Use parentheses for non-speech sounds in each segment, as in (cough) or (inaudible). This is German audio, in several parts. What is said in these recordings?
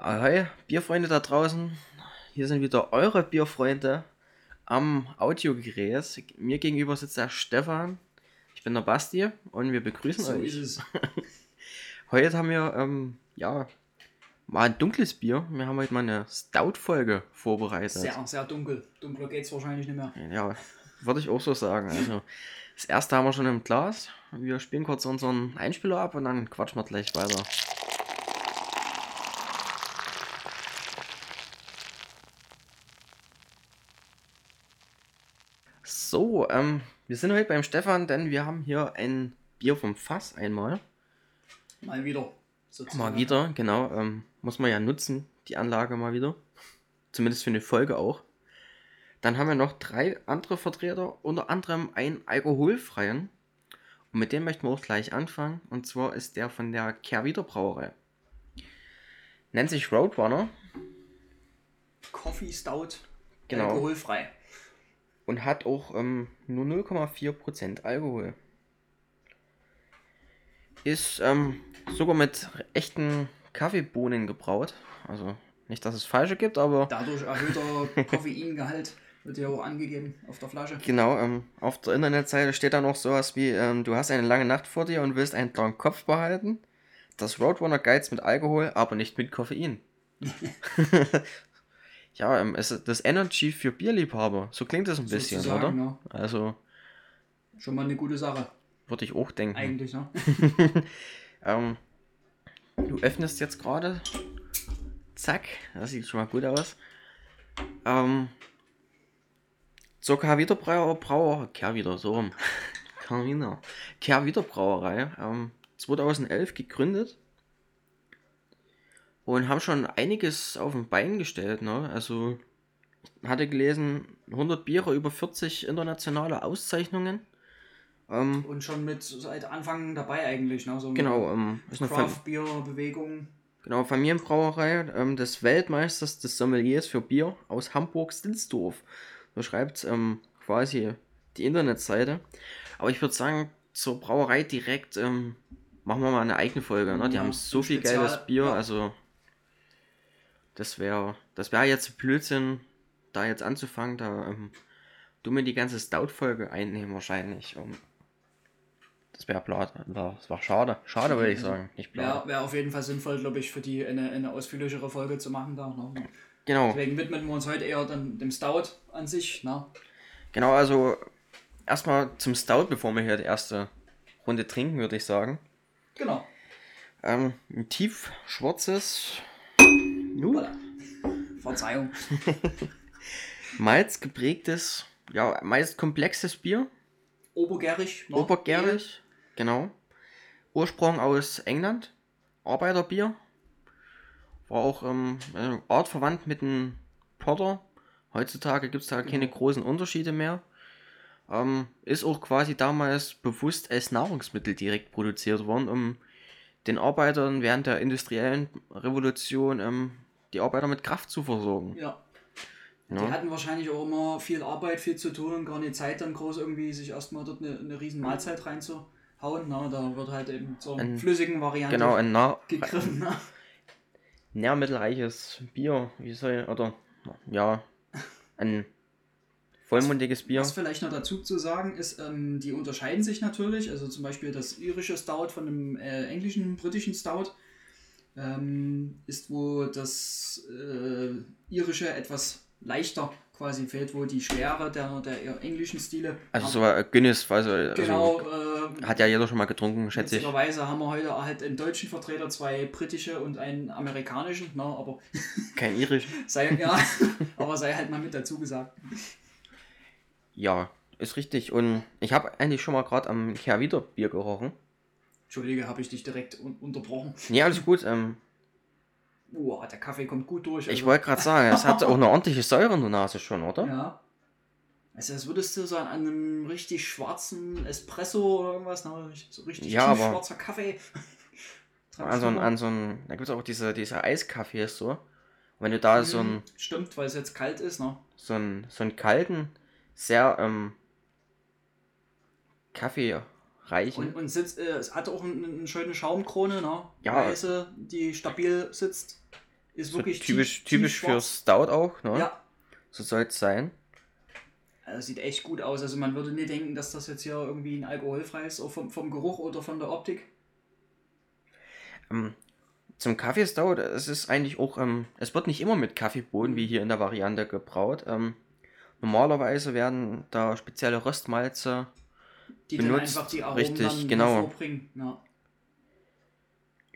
Ahoi, Bierfreunde da draußen. Hier sind wieder eure Bierfreunde am Audiogerät. Mir gegenüber sitzt der Stefan. Ich bin der Basti und wir begrüßen So euch. ist es. (laughs) Heute haben wir, ähm, ja, mal ein dunkles Bier. Wir haben heute mal eine Stout-Folge vorbereitet. Sehr, sehr dunkel. Dunkler geht's wahrscheinlich nicht mehr. Ja, würde ich auch so sagen. Also, das erste haben wir schon im Glas. Wir spielen kurz unseren Einspieler ab und dann quatschen wir gleich weiter. So, ähm, wir sind heute beim Stefan, denn wir haben hier ein Bier vom Fass einmal. Mal wieder. sozusagen. Mal wieder, genau. Ähm, muss man ja nutzen, die Anlage mal wieder. Zumindest für eine Folge auch. Dann haben wir noch drei andere Vertreter, unter anderem einen alkoholfreien. Und mit dem möchten wir auch gleich anfangen. Und zwar ist der von der Kehrwieder Brauerei. Nennt sich Roadrunner Coffee Stout. Genau. Alkoholfrei. Und hat auch ähm, nur 0,4% Alkohol. Ist ähm, sogar mit echten Kaffeebohnen gebraut. Also nicht, dass es falsche gibt, aber Dadurch erhöhter (laughs) Koffeingehalt wird ja auch angegeben auf der Flasche. Genau, ähm, auf der Internetseite steht da noch sowas wie, ähm, du hast eine lange Nacht vor dir und willst einen klaren Kopf behalten. Das Roadrunner geizt mit Alkohol, aber nicht mit Koffein. (laughs) (laughs) ja, ähm, es ist das Energy für Bierliebhaber. So klingt das ein bisschen, oder? ne? Also, Schon mal eine gute Sache. würde ich auch denken. Eigentlich, ne? (laughs) Ähm, du öffnest jetzt gerade. Zack, das sieht schon mal gut aus. Ähm, zur Kehrwieder Brauer, Kehrwieder, so rum. (laughs) Brauerei, ähm, 2011 gegründet. Und haben schon einiges auf den Bein gestellt, ne? Also, hatte gelesen, 100 Biere, über 40 internationale Auszeichnungen. Ähm, Und schon mit seit Anfang dabei eigentlich, ne? So genau, ähm, ist eine Craft Beer Bewegung. Genau, Familienbrauerei ähm, des Weltmeisters des Sommeliers für Bier aus Hamburg-Stilsdorf. So schreibt ähm, quasi die Internetseite. Aber ich würde sagen, zur Brauerei direkt ähm, machen wir mal eine eigene Folge. Ne? Die Ja, haben so viel geiles Bier, ja. also das wäre das wäre jetzt Blödsinn, da jetzt anzufangen. Da ähm, du mir die ganze Stout-Folge einnehmen wahrscheinlich. Um, das wäre blöd. Das war schade. Schade, würde ich sagen. Nicht blöd. Wäre wär auf jeden Fall sinnvoll, glaube ich, für die eine, eine ausführlichere Folge zu machen da. Ne? Genau. Deswegen widmen wir uns heute eher dann dem Stout an sich. Ne? Genau, also erstmal zum Stout, bevor wir hier die erste Runde trinken, würde ich sagen. Genau. Ähm, ein tief schwarzes, Voilà. Verzeihung. (laughs) Malz geprägtes, ja, meist komplexes Bier, Obergärig. Ne? obergärig, genau. Ursprung aus England, Arbeiterbier. War auch ähm, äh, artverwandt mit dem Porter. Heutzutage gibt es da keine großen Unterschiede mehr. Ähm, ist auch quasi damals bewusst als Nahrungsmittel direkt produziert worden, um den Arbeitern während der industriellen Revolution ähm, die Arbeiter mit Kraft zu versorgen. Ja. Die Ja. hatten wahrscheinlich auch immer viel Arbeit, viel zu tun und gar nicht Zeit, dann groß irgendwie sich erstmal dort eine, eine riesen Mahlzeit reinzuhauen. Na, da wird halt eben zur Ein- flüssigen Variante Genau, ein nah gegriffen. Ne? nährmittelreiches Bier, wie soll, oder ja, ein vollmundiges Bier. Was vielleicht noch dazu zu sagen ist, ähm, die unterscheiden sich natürlich. Also zum Beispiel das irische Stout von dem äh, englischen, britischen Stout ähm, ist, wo das äh, irische etwas leichter quasi fehlt, wo die Schwere der, der eher englischen Stile. Also so Guinness, also, Genau, also äh, hat ja jeder schon mal getrunken, schätze ich. Witzigerweise haben wir heute halt einen deutschen Vertreter, zwei britische und einen amerikanischen, na, aber (laughs) Kein irisch. sei, ja, aber sei halt mal mit dazu gesagt. Ja, ist richtig. Und ich habe eigentlich schon mal gerade am Kehrwieder Bier gerochen. Entschuldige, habe ich dich direkt un unterbrochen. Nee, alles gut. Ähm, Boah, der Kaffee kommt gut durch. ich also- wollte gerade sagen, es hat auch eine (laughs) ordentliche Säure in der Nase schon, oder? Ja. Also das würdest du so an einem richtig schwarzen Espresso oder irgendwas, ne? so richtig Ja, aber- schwarzer Kaffee. (laughs) An so, ein- an so ein, da gibt es auch diese, diese Eiskaffees so. Und wenn du da so, ein, Stimmt, weil es jetzt kalt ist, ne? so, ein, so einen kalten, sehr ähm, Kaffeereichen, Und, und sitzt, äh, es hat auch eine, eine schöne Schaumkrone, ne? Ja. Weiße, die stabil sitzt. Ist So wirklich typisch, tief, typisch tief für. Stout auch, ne? Ja, So soll es sein. also sieht echt gut aus. Also man würde nicht denken, dass das jetzt hier irgendwie ein alkoholfrei ist, auch vom, vom Geruch oder von der Optik. Ähm, zum Kaffeestout, es ist eigentlich auch, ähm, es wird nicht immer mit Kaffeebohnen wie hier in der Variante gebraut. Ähm, normalerweise werden da spezielle Röstmalze, Die Benutzt, dann einfach die Aromen richtig, dann genau. hervorbringen. Ja.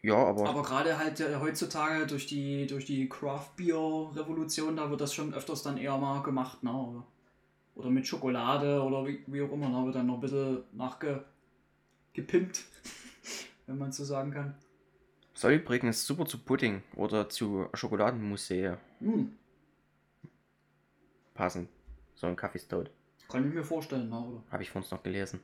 ja, aber, Aber gerade halt äh, heutzutage durch die, durch die Craft-Bier-Revolution, da wird das schon öfters dann eher mal gemacht. Ne? Oder, mit Schokolade oder wie, wie auch immer. Da wird dann noch ein bisschen nachgepimpt, (laughs) wenn man so sagen kann. soll übrigens super zu Pudding oder zu Schokoladenmusee Hm, passen. So ein Kaffeestout. Kann ich mir vorstellen. Ne? Oder? Habe ich von uns noch gelesen.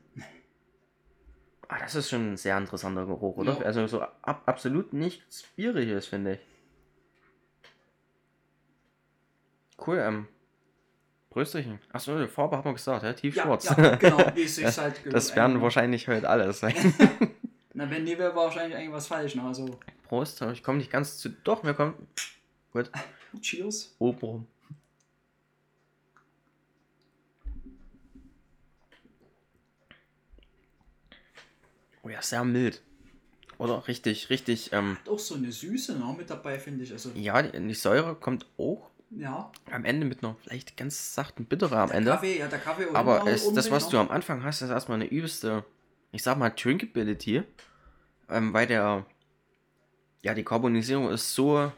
Ah, das ist schon ein sehr interessanter Geruch, oder? Ja. Also so ab, absolut nichts Bieriges, finde ich. Cool, ähm. Prösterchen. Achso, die Farbe haben wir gesagt, hä? Tiefschwarz. Ja, ja, genau. (laughs) Wie es sich halt das werden wahrscheinlich heute alle sein. (laughs) Na, wenn nie wäre wahrscheinlich irgendwas falsch. Ne? Also, Prost, ich komme nicht ganz zu. Doch, wir kommen. Gut. cheers. Oben. Oh ja, sehr mild. Oder richtig, richtig, ähm, Hat auch so eine Süße noch mit dabei, finde ich. Also, ja, die, die Säure kommt auch ja. am Ende mit einer vielleicht ganz sachten Bittere am Ende. Kaffee, ja, der Kaffee. Aber es, das, was noch. du am Anfang hast, ist erstmal eine übelste, ich sag mal, Drinkability. Ähm, weil der, ja, die Carbonisierung ist so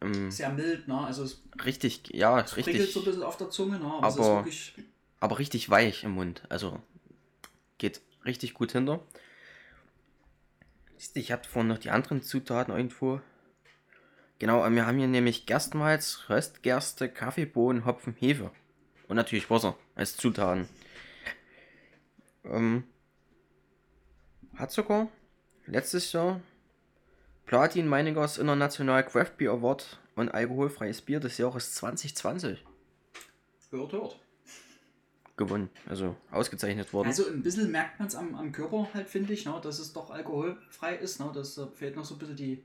ähm, Sehr mild, ne? Also, es richtig, ja, prickelt richtig, so ein bisschen auf der Zunge, ne? Aber, es ist Aber- wirklich. aber richtig weich im Mund. Also geht richtig gut hinter. Ich habe vorhin noch die anderen Zutaten irgendwo. Genau, wir haben hier nämlich Gerstenmalz, Röstgerste, Kaffeebohnen, Hopfen, Hefe. Und natürlich Wasser als Zutaten. Ähm, hat sogar letztes Jahr Platin Meiningers International Craft Beer Award und alkoholfreies Bier des Jahres 2020 Hört, hört. Gewonnen. Also ausgezeichnet worden. Also ein bisschen merkt man es am, am Körper halt, finde ich, ne? dass es doch alkoholfrei ist. Ne? Das äh, fehlt noch so ein bisschen die,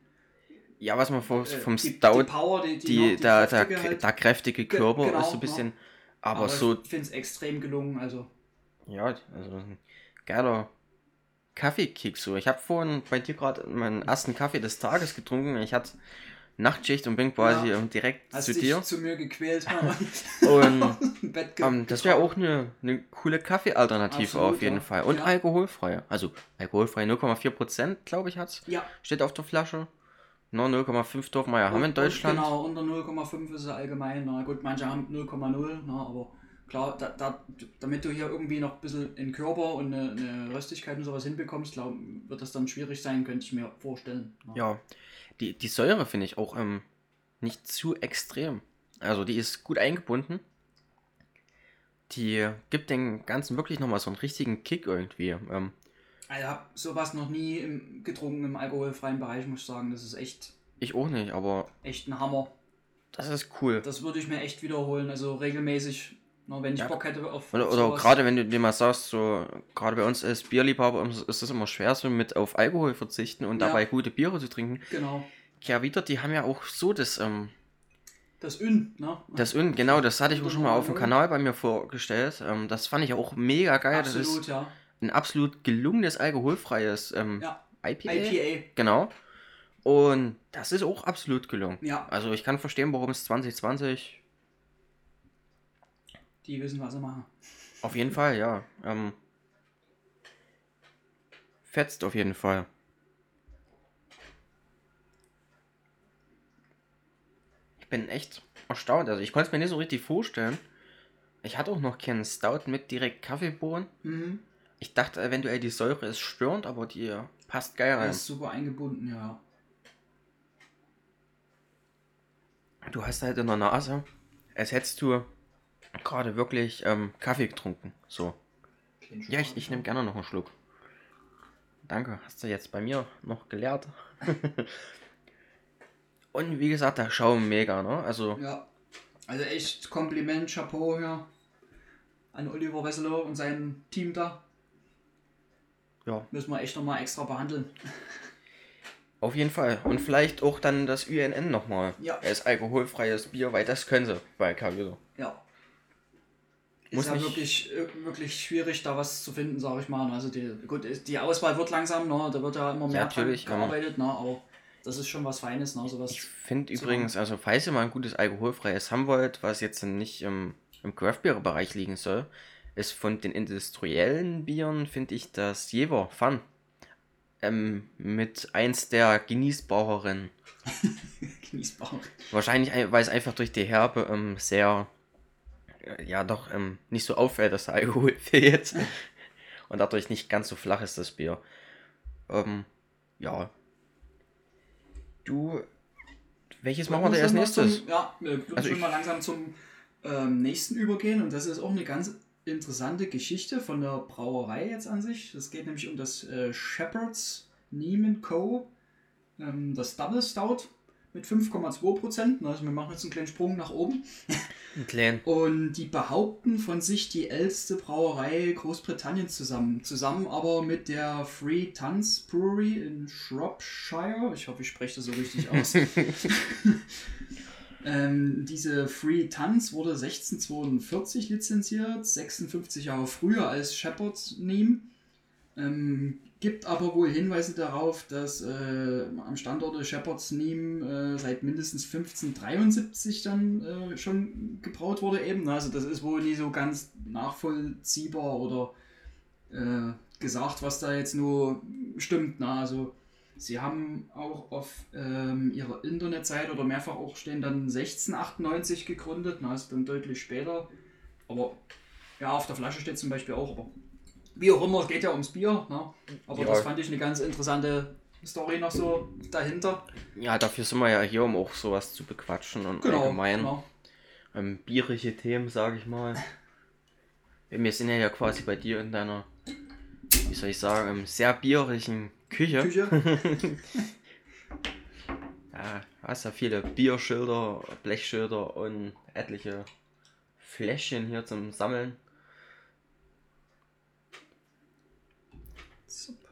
ja, was man vom, äh, vom die, Stout, die Power, die, die, die, die der, der, kräftige halt. der kräftige Ge- Körper genau, ist so ein bisschen. Aber, Aber so, ich finde es extrem gelungen. Also ja, also ein geiler Kaffeekick so. Ich habe vorhin bei dir gerade meinen ersten Kaffee des Tages getrunken. Ich hatte Nachtschicht und bin quasi Ja. ähm, direkt zu dich dir. zu mir gequält. (laughs) Und (laughs) ge ähm, das wäre auch eine, eine coole Kaffeealternative auf jeden ja. Fall. Und Ja. alkoholfrei. Also alkoholfrei 0,4% glaube ich hat's. Ja, Steht auf der Flasche. Nur 0,5 dürfen wir ja haben in Deutschland. Genau, unter 0,5 ist es allgemein. Na gut, manche haben 0,0, na, aber klar, da, da, damit du hier irgendwie noch ein bisschen in Körper und eine, eine Röstigkeit und sowas hinbekommst, glaub, wird das dann schwierig sein, könnte ich mir vorstellen. na. Ja, die, die Säure finde ich auch ähm, nicht zu extrem. Also die ist gut eingebunden. Die gibt den Ganzen wirklich nochmal so einen richtigen Kick irgendwie. Ähm, Also, Ich habe sowas noch nie im, getrunken im alkoholfreien Bereich, muss ich sagen. Das ist echt, ich auch nicht, aber echt ein Hammer. das ist cool. Das würde ich mir echt wiederholen, also regelmäßig, na, wenn ich Ja. Bock hätte auf. Oder, oder gerade wenn du dir mal sagst, so gerade bei uns als Bierliebhaber ist es immer schwer, so mit auf Alkohol verzichten und Ja. dabei gute Biere zu trinken. Genau. Ja, wieder, die haben ja auch so das, ähm, Das Ün, ne? das Ün, genau, das hatte ich auch schon mal auf dem 0,0. Kanal bei mir vorgestellt. Ähm, das fand ich auch mega geil. Das Absolut, ist ja. ein absolut gelungenes alkoholfreies ähm, Ja, IPA. IPA. Genau. Und das ist auch absolut gelungen. Ja, Also ich kann verstehen, warum es 2020 die wissen, was sie machen. auf jeden Fall, ja. Ähm, fetzt auf jeden Fall. Ich bin echt erstaunt. Also ich konnte es mir nicht so richtig vorstellen. Ich hatte auch noch keinen Stout mit direkt Kaffeebohnen. Mhm. Ich dachte eventuell die Säure ist störend, aber die passt geil rein. ist super eingebunden, ja. Du hast halt in der Nase, als hättest du gerade wirklich ähm, Kaffee getrunken. So. Ja, ich, ich nehme gerne noch einen Schluck. Danke, hast du jetzt bei mir noch gelehrt. (laughs) Und wie gesagt, der Schaum mega, ne? Also, Ja, also echt Kompliment, Chapeau hier an Oliver Wesselow und sein Team da. ja. Müssen wir echt nochmal extra behandeln. Auf jeden Fall. Und vielleicht auch dann das UNN nochmal. Ja. Als alkoholfreies Bier, weil das können sie bei Carvito. Ja. Muss ist ja wirklich, äh, wirklich schwierig, da was zu finden, sage ich mal. Also die, gut, die Auswahl wird langsam, ne? da wird ja immer mehr Ja, dran natürlich, ja. gearbeitet, ne? aber das ist schon was Feines. Ne? Sowas. Ich finde übrigens, also falls ihr mal ein gutes alkoholfreies haben wollt, was jetzt nicht im, im Craft-Beer-Bereich liegen soll, ist von den industriellen Bieren, finde ich das Jever Fun. Ähm, mit eins der genießbareren. (laughs) Genießbar. Wahrscheinlich, ein- weil es einfach durch die Herbe ähm, sehr, äh, ja doch, ähm, nicht so auffällt, dass der Alkohol (laughs) fehlt. Und dadurch nicht ganz so flach ist das Bier. Ähm, ja. Du, welches machen wir da als nächstes? Zum, ja, wir würden Also schon mal langsam zum ähm, nächsten übergehen und das ist auch eine ganz interessante Geschichte von der Brauerei jetzt an sich. Es geht nämlich um das äh, Shepherd's Neiman Co. Ähm, das Double Stout mit 5,2 Prozent. Also wir machen jetzt einen kleinen Sprung nach oben. Ein klein. (laughs) Und die behaupten von sich die älteste Brauerei Großbritanniens zusammen. Zusammen aber mit der Free Tuns Brewery in Shropshire. Ich hoffe, ich spreche das so richtig aus. (laughs) ähm, diese Free Tuns wurde 1642 lizenziert, 56 Jahre früher als Shepherd's Name. Ähm, gibt aber wohl Hinweise darauf, dass äh, am Standort Shepherd's Name äh, seit mindestens 1573 dann äh, schon gebraut wurde eben. Also das ist wohl nie so ganz nachvollziehbar oder äh, gesagt, was da jetzt nur stimmt. Na, also sie haben auch auf ähm, ihrer Internetseite oder mehrfach auch stehen dann 1698 gegründet, na, also dann deutlich später. Aber ja, auf der Flasche steht zum Beispiel auch, aber wie auch immer, es geht ja ums Bier. Ne? Aber Ja. das fand ich eine ganz interessante Story noch so dahinter. Ja, dafür sind wir ja hier, um auch sowas zu bequatschen und allgemein genau. ähm, bierige Themen, sage ich mal. Wir sind ja, ja quasi bei dir in deiner, wie soll ich sagen, ähm, sehr bierigen Küche. Küche. (laughs) Ja, hast ja viele Bierschilder, Blechschilder und etliche Fläschchen hier zum Sammeln. Super.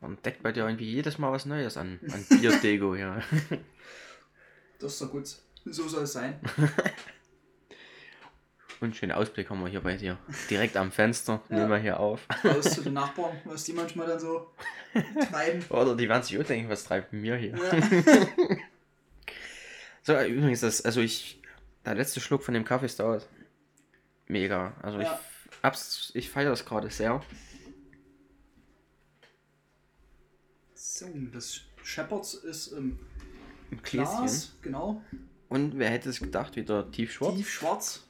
Man deckt bei dir irgendwie jedes Mal was Neues an, an (laughs) Bierdego hier. (laughs) Das ist doch gut. So soll es sein. (laughs) Und schönen Ausblick haben wir hier bei dir. Direkt am Fenster, Ja. nehmen wir hier auf. Raus zu den Nachbarn, was die manchmal dann so treiben. Oder die werden sich auch denken, was treibt mir hier. Ja. So, übrigens, das, also ich, der letzte Schluck von dem Kaffee ist dauert. Mega. Also Ja. ich, ich feiere das gerade sehr. So, das Shepherds ist im Im. Glas, genau. Und wer hätte es gedacht, wieder tiefschwarz? Tiefschwarz.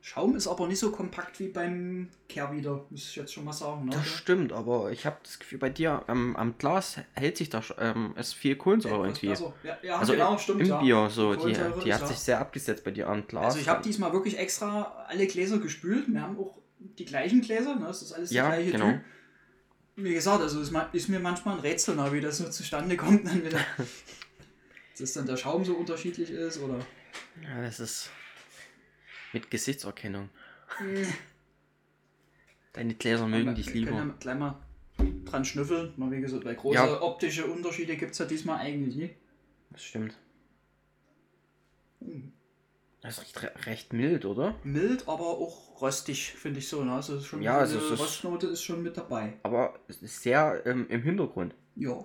Schaum ist aber nicht so kompakt wie beim Kehrwieder, muss ich jetzt schon mal sagen. Ne? Das stimmt, aber ich habe das Gefühl, bei dir am, am Glas hält sich da ähm, ist viel Kohlensäure irgendwie. besser. Ja, ja Also genau, im, stimmt. im ja. Bier so, die, die hat sich sehr abgesetzt bei dir am Glas. Also ich habe diesmal wirklich extra alle Gläser gespült. Wir haben auch die gleichen Gläser, ne? das ist alles Ja, der gleiche genau. Typ. Wie gesagt, also es ist mir manchmal ein Rätsel, wie das so zustande kommt. Dann wieder, (laughs) dass dann der Schaum so unterschiedlich ist oder... Ja, das ist mit Gesichtserkennung. Deine Gläser mögen Wir dich lieber. ja gleich mal dran schnüffeln. Mal wie gesagt, weil große Ja. optische Unterschiede gibt es ja diesmal eigentlich nicht. Das stimmt. Hm. Das riecht re recht mild, oder? Mild, aber auch röstig, finde ich so. Ne? Also ist schon Ja, so also eine es ist- Röstnote ist schon mit dabei. Aber es ist sehr ähm, im Hintergrund. Ja.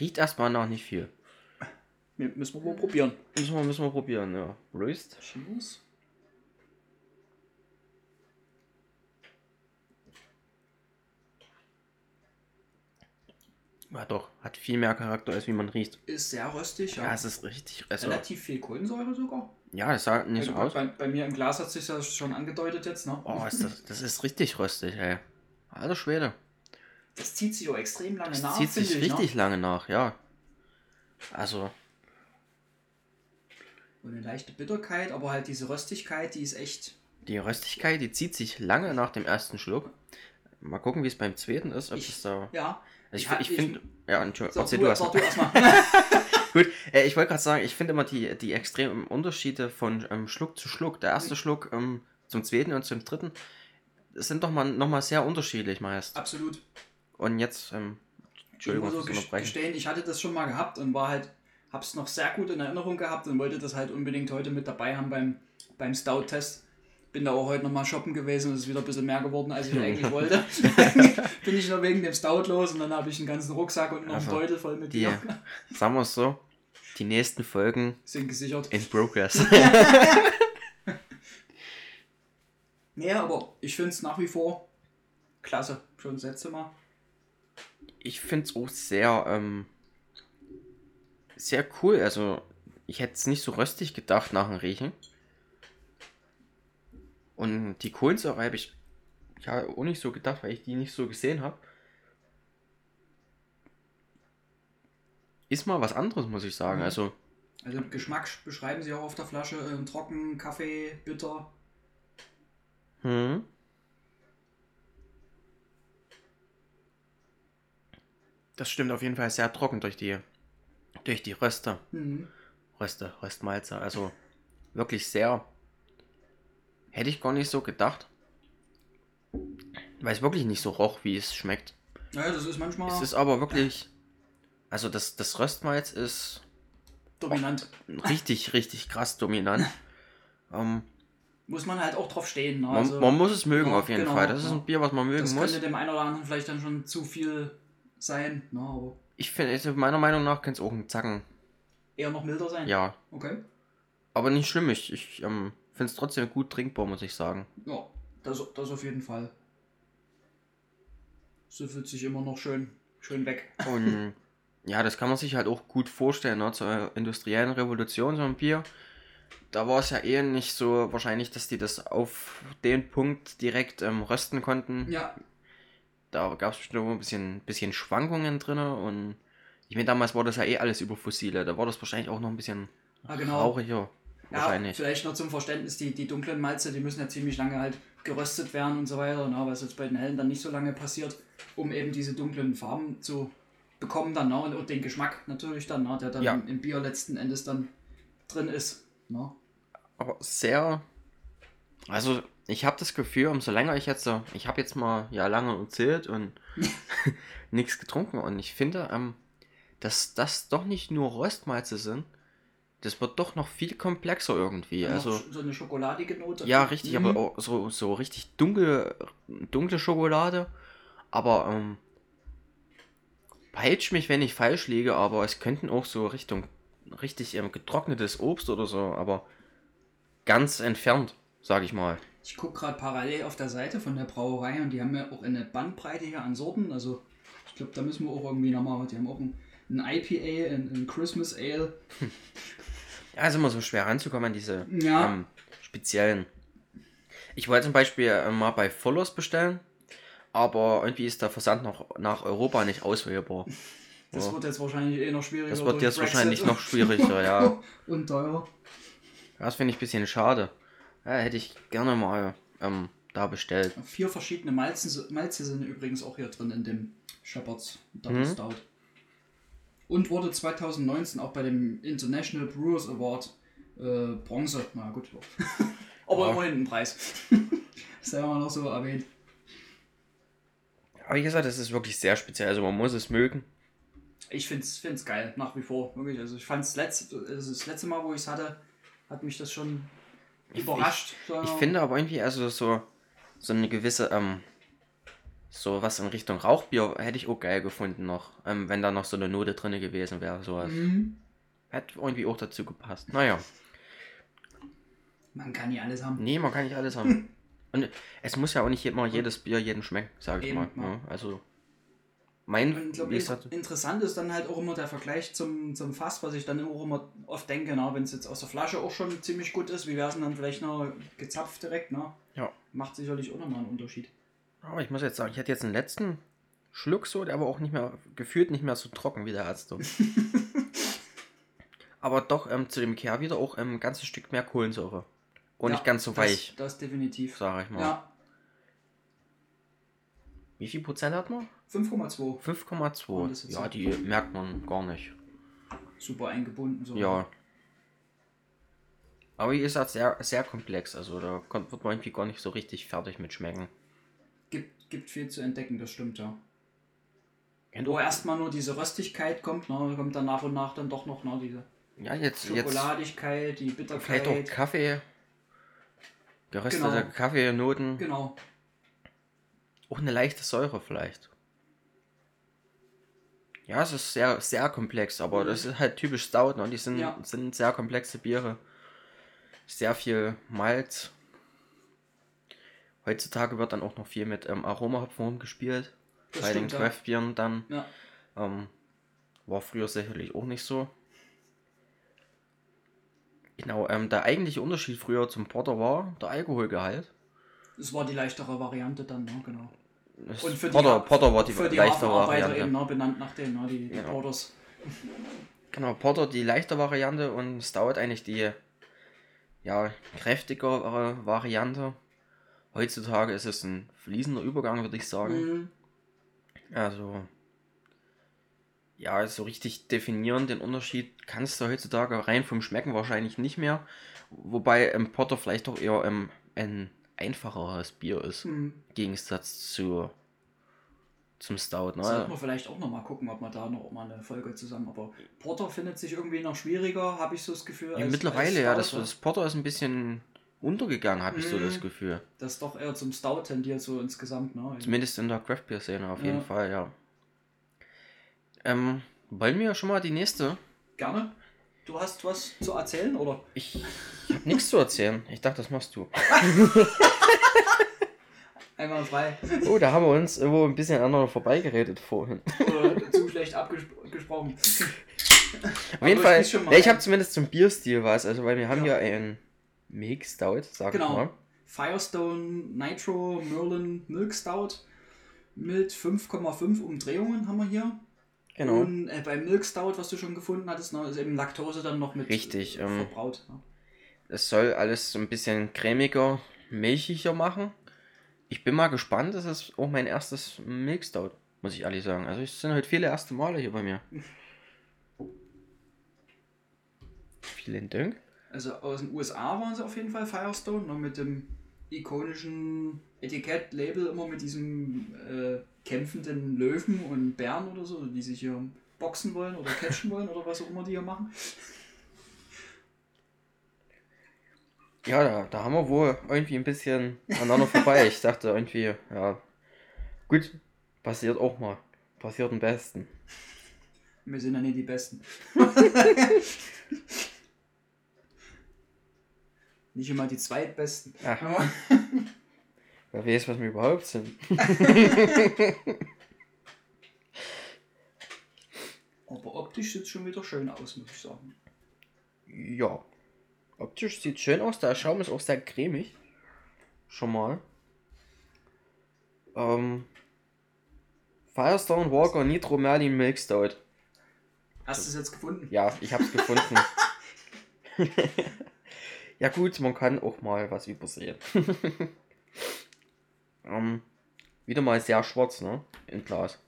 Riecht erstmal noch nicht viel. Müssen wir mal probieren. Müssen wir, müssen wir probieren, ja. Roast. Cheers. Ja doch, hat viel mehr Charakter, als wie man riecht. Ist sehr röstig, ja. Ja, es ist richtig. Also, Relativ viel Kohlensäure sogar. ja, das sah nicht so Also aus. bei, bei mir im Glas hat sich das schon angedeutet jetzt, ne? Oh, ist das, das ist richtig röstig, ey. Alter Schwede. Das zieht sich auch extrem lange Das nach, zieht sich ich, richtig Ne? lange nach, ja. Also, Und eine leichte Bitterkeit, aber halt diese Röstigkeit, die ist echt. die Röstigkeit, die zieht sich lange nach dem ersten Schluck. Mal gucken, wie es beim zweiten ist, ob Ich- es da. Ja. Also ich, Ja, ich ich- finde. Ja, Entschuldigung, erzähl du, du erst. du erstmal. (laughs) (laughs) Gut, äh, ich wollte gerade sagen, ich finde immer die, die extremen Unterschiede von ähm, Schluck zu Schluck. Der erste Schluck ähm, zum zweiten und zum dritten sind doch mal nochmal sehr unterschiedlich meist. Absolut. Und jetzt, ähm, Entschuldigung, ich muss auch Unterbrechen. gestehen, ich hatte das schon mal gehabt und war halt, hab's noch sehr gut in Erinnerung gehabt und wollte das halt unbedingt heute mit dabei haben beim, beim Stout-Test. Bin da auch heute nochmal shoppen gewesen und es ist wieder ein bisschen mehr geworden, als ich (laughs) eigentlich wollte. (laughs) Bin ich nur wegen dem Stout los und dann habe ich einen ganzen Rucksack und noch einen Also, Beutel voll mit Bier. sagen wir es so, die nächsten Folgen Sind gesichert. in Progress. (laughs) Nee, aber ich finde es nach wie vor klasse. Schon das letzte Mal. ich finde es auch sehr, ähm, sehr cool. Also, ich hätte es nicht so röstig gedacht nach dem Riechen. Und die Kohlensäure habe ich ja auch nicht so gedacht, weil ich die nicht so gesehen habe. Ist mal was anderes, muss ich sagen. Mhm. Also, Also Geschmack beschreiben sie auch auf der Flasche. Äh, trocken, Kaffee, bitter. hm. Das stimmt auf jeden Fall sehr trocken durch die, durch die Röste. Mhm. Röste, Röstmalze. Also wirklich sehr. Hätte ich gar nicht so gedacht. Weil es wirklich nicht so roch, wie es schmeckt. Ja, das ist manchmal Es ist aber wirklich. Also das, das Röstmalz ist dominant. richtig, richtig krass dominant. (laughs) ähm, Muss man halt auch drauf stehen. Ne? man, Also, man muss es mögen ja, auf jeden genau, Fall. Das ist ja. ein Bier, was man mögen das muss. könnte dem einen oder anderen vielleicht dann schon zu viel sein. Ne? Aber Ich finde, also meiner Meinung nach kann es auch ein Zacken. eher noch milder sein. Ja. Okay. Aber nicht schlimm. Ich, ich ähm, finde es trotzdem gut trinkbar, muss ich sagen. Ja, das, das auf jeden Fall. Süffelt sich immer noch schön, schön weg. Und ja, das kann man sich halt auch gut vorstellen, ne? zur industriellen Revolution, so ein Bier. Da war es ja eh nicht so wahrscheinlich, dass die das auf den Punkt direkt ähm, rösten konnten. Ja, Da gab es bestimmt ein bisschen, bisschen Schwankungen drin. Und ich meine, damals war das ja eh alles über Fossile. Da war das wahrscheinlich auch noch ein bisschen Ah, genau. rauchiger. Ja Wahrscheinlich. vielleicht noch zum Verständnis, die, die dunklen Malze, die müssen ja ziemlich lange halt geröstet werden und so weiter, ne? was jetzt bei den hellen dann nicht so lange passiert, um eben diese dunklen Farben zu bekommen dann ne? und, und den Geschmack natürlich dann, ne? der dann Ja. im, im Bier letzten Endes dann drin ist. Ne? aber sehr. Also, ich habe das Gefühl, umso länger ich jetzt so. Ich habe jetzt mal ja lange erzählt und (laughs) (laughs) nichts getrunken und ich finde, ähm, dass das doch nicht nur Röstmalze sind. Das wird doch noch viel komplexer irgendwie. Noch Also, so eine schokoladige Note. ja, richtig, Mhm. aber auch so, so richtig dunkel, dunkle Schokolade. Aber, ähm, peitscht mich, wenn ich falsch liege, aber es könnten auch so Richtung richtig ähm, getrocknetes Obst oder so, aber ganz entfernt, sag ich mal. Ich gucke gerade parallel auf der Seite von der Brauerei und die haben ja auch eine Bandbreite hier an Sorten. Also ich glaube, da müssen wir auch irgendwie nochmal, die haben auch ein, ein IPA, ein, ein Christmas Ale. Ja, ist immer so schwer ranzukommen an diese Ja. ähm, speziellen. Ich wollte zum Beispiel äh, mal bei Vollers bestellen, aber irgendwie ist der Versand noch nach Europa nicht auswählbar. (laughs) Das Ja. wird jetzt wahrscheinlich eh noch schwieriger. Das wird jetzt Brexit wahrscheinlich noch schwieriger, ja. (laughs) Und teuer. Das finde ich ein bisschen schade. Ja, hätte ich gerne mal ähm, da bestellt. Vier verschiedene Malzen, Malze sind übrigens auch hier drin in dem Shepherd's Double Mhm. Stout. Und wurde 2019 auch bei dem International Brewers Award äh, Bronze. Na gut. (laughs) Aber immerhin ein Preis. (laughs) das haben wir noch so erwähnt. Aber wie gesagt, das ist wirklich sehr speziell. Also man muss es mögen. Ich finde es geil, nach wie vor. Wirklich. Also ich fand es letzte, also das letzte Mal, wo ich es hatte, hat mich das schon überrascht. sagen Ich wir. finde aber irgendwie, also so, so eine gewisse, ähm, so was in Richtung Rauchbier hätte ich auch geil gefunden noch. Ähm, wenn da noch so eine Note drin gewesen wäre, sowas. Mhm. Hätte irgendwie auch dazu gepasst. Naja. Man kann ja alles haben. Nee, man kann nicht alles haben. (laughs) Und es muss ja auch nicht immer jedes Bier jedem schmecken, sage ich Eben, mal. ja. Ja, also, mein, Und ich glaube, wie gesagt, interessant ist dann halt auch immer der Vergleich zum, zum Fass, was ich dann auch immer oft denke, na, wenn es jetzt aus der Flasche auch schon ziemlich gut ist, wie wäre es dann vielleicht noch gezapft direkt, ne? ja. Macht sicherlich auch nochmal einen Unterschied. Aber ich muss jetzt sagen, ich hatte jetzt den letzten Schluck so, der war auch nicht mehr, gefühlt nicht mehr so trocken wie der erste. (laughs) Aber doch ähm, zu dem Kehr wieder auch ähm, ein ganzes Stück mehr Kohlensäure. Und Ja, nicht ganz so das, weich, Das definitiv. sage ich mal. Ja, Wie viel Prozent hat man? 5,2. 5,2. Und das ist Ja, die merkt man gar nicht. super eingebunden. So. Ja. Aber wie gesagt, sehr, sehr komplex. Also da wird man irgendwie gar nicht so richtig fertig mit schmecken. Gibt, gibt viel zu entdecken, das stimmt, ja. Wo auch- erstmal nur diese Röstigkeit kommt, ne, kommt dann nach und nach dann doch noch ne, diese Ja, jetzt, jetzt Schokoladigkeit, die vielleicht auch Bitterkeit. Kaffee. Geröstete Genau. Kaffeenoten. Genau. Auch eine leichte Säure vielleicht. Ja, es ist sehr, sehr komplex, aber das ist halt typisch Stout, ne? Die sind, Mhm. Ja. sind sehr komplexe Biere. Sehr viel Malz. Heutzutage wird dann auch noch viel mit ähm, Aromahopfen rumgespielt. Das bei stimmt, den. Craft-Bieren dann. Ja. Ähm, war früher sicherlich auch nicht so. Genau, ähm, der eigentliche Unterschied früher zum Porter war der Alkoholgehalt. Das war die leichtere Variante dann, ne, genau. Das Und für Porter, die, Porter war die, für die leichte Hafenarbeiter Variante. eben, ne, benannt nach denen, ne, die, die Genau. Porters. Genau, Porter die leichte Variante und Stout eigentlich die ja, kräftigere Variante. Heutzutage ist es ein fließender Übergang, würde ich sagen. Mhm. Also, ja, so richtig definieren den Unterschied kannst du heutzutage rein vom Schmecken wahrscheinlich nicht mehr. Wobei im Porter vielleicht doch eher ähm, ein einfacheres Bier ist. Mhm. Im Gegensatz zu zum Stout. Sollten Ne? wir vielleicht auch nochmal gucken, ob wir da noch mal eine Folge zusammen. Aber Porter findet sich irgendwie noch schwieriger, habe ich so das Gefühl. Ja, mittlerweile, ja, das, das Porter ist ein bisschen untergegangen, habe ich so Mhm. das Gefühl. Das doch eher zum Stout tendiert, so insgesamt. Ne? Zumindest in der Craft Beer Szene auf jeden Ja. Fall, ja. Ähm, wollen wir schon mal die nächste? Gerne. Du hast was zu erzählen, oder? Ich habe nichts zu erzählen. Ich dachte, das machst du. (laughs) Einmal frei. Oh, da haben wir uns irgendwo ein bisschen aneinander vorbeigeredet vorhin. oder zu schlecht abgesprochen. Auf jeden ich Fall, mal. ja, ich habe zumindest zum Bierstil was, also weil wir haben Ja. ja einen Milk Stout, sag ich Genau. mal. Firestone Nitro Merlin Milk Stout mit 5,5 Umdrehungen haben wir hier. Genau. Und äh, beim Milk Stout, was du schon gefunden hattest, ne, ist eben Laktose dann noch mit Richtig, äh, ähm, verbraut. Ne? Es soll alles so ein bisschen cremiger, milchiger machen. Ich bin mal gespannt, das ist auch mein erstes Milk Stout, muss ich ehrlich sagen. Also es sind heute viele erste Male hier bei mir. (laughs) Vielen Dank. Also aus den USA waren sie auf jeden Fall Firestone, ne, mit dem ikonischen Etikett-Label immer mit diesem äh, kämpfenden Löwen und Bären oder so, die sich hier boxen wollen oder catchen wollen oder was auch immer die hier machen. Ja, da, da haben wir wohl irgendwie ein bisschen aneinander vorbei. (laughs) Ich dachte irgendwie, ja, gut, passiert auch mal. Passiert am besten. Wir sind ja nicht die Besten. (laughs) Nicht immer die Zweitbesten. Ach, (laughs) wer weiß, was wir überhaupt sind. (laughs) Aber optisch sieht es schon wieder schön aus, muss ich sagen. Ja. Optisch sieht schön aus. Der Schaum ist auch sehr cremig. Schon mal. Ähm, Firestone Walker Nitro Merlin Milk Stout. Hast du es jetzt gefunden? Ja, ich hab's gefunden. (laughs) ja gut, man kann auch mal was übersehen. (laughs) ähm, wieder mal sehr schwarz, ne? Im Glas.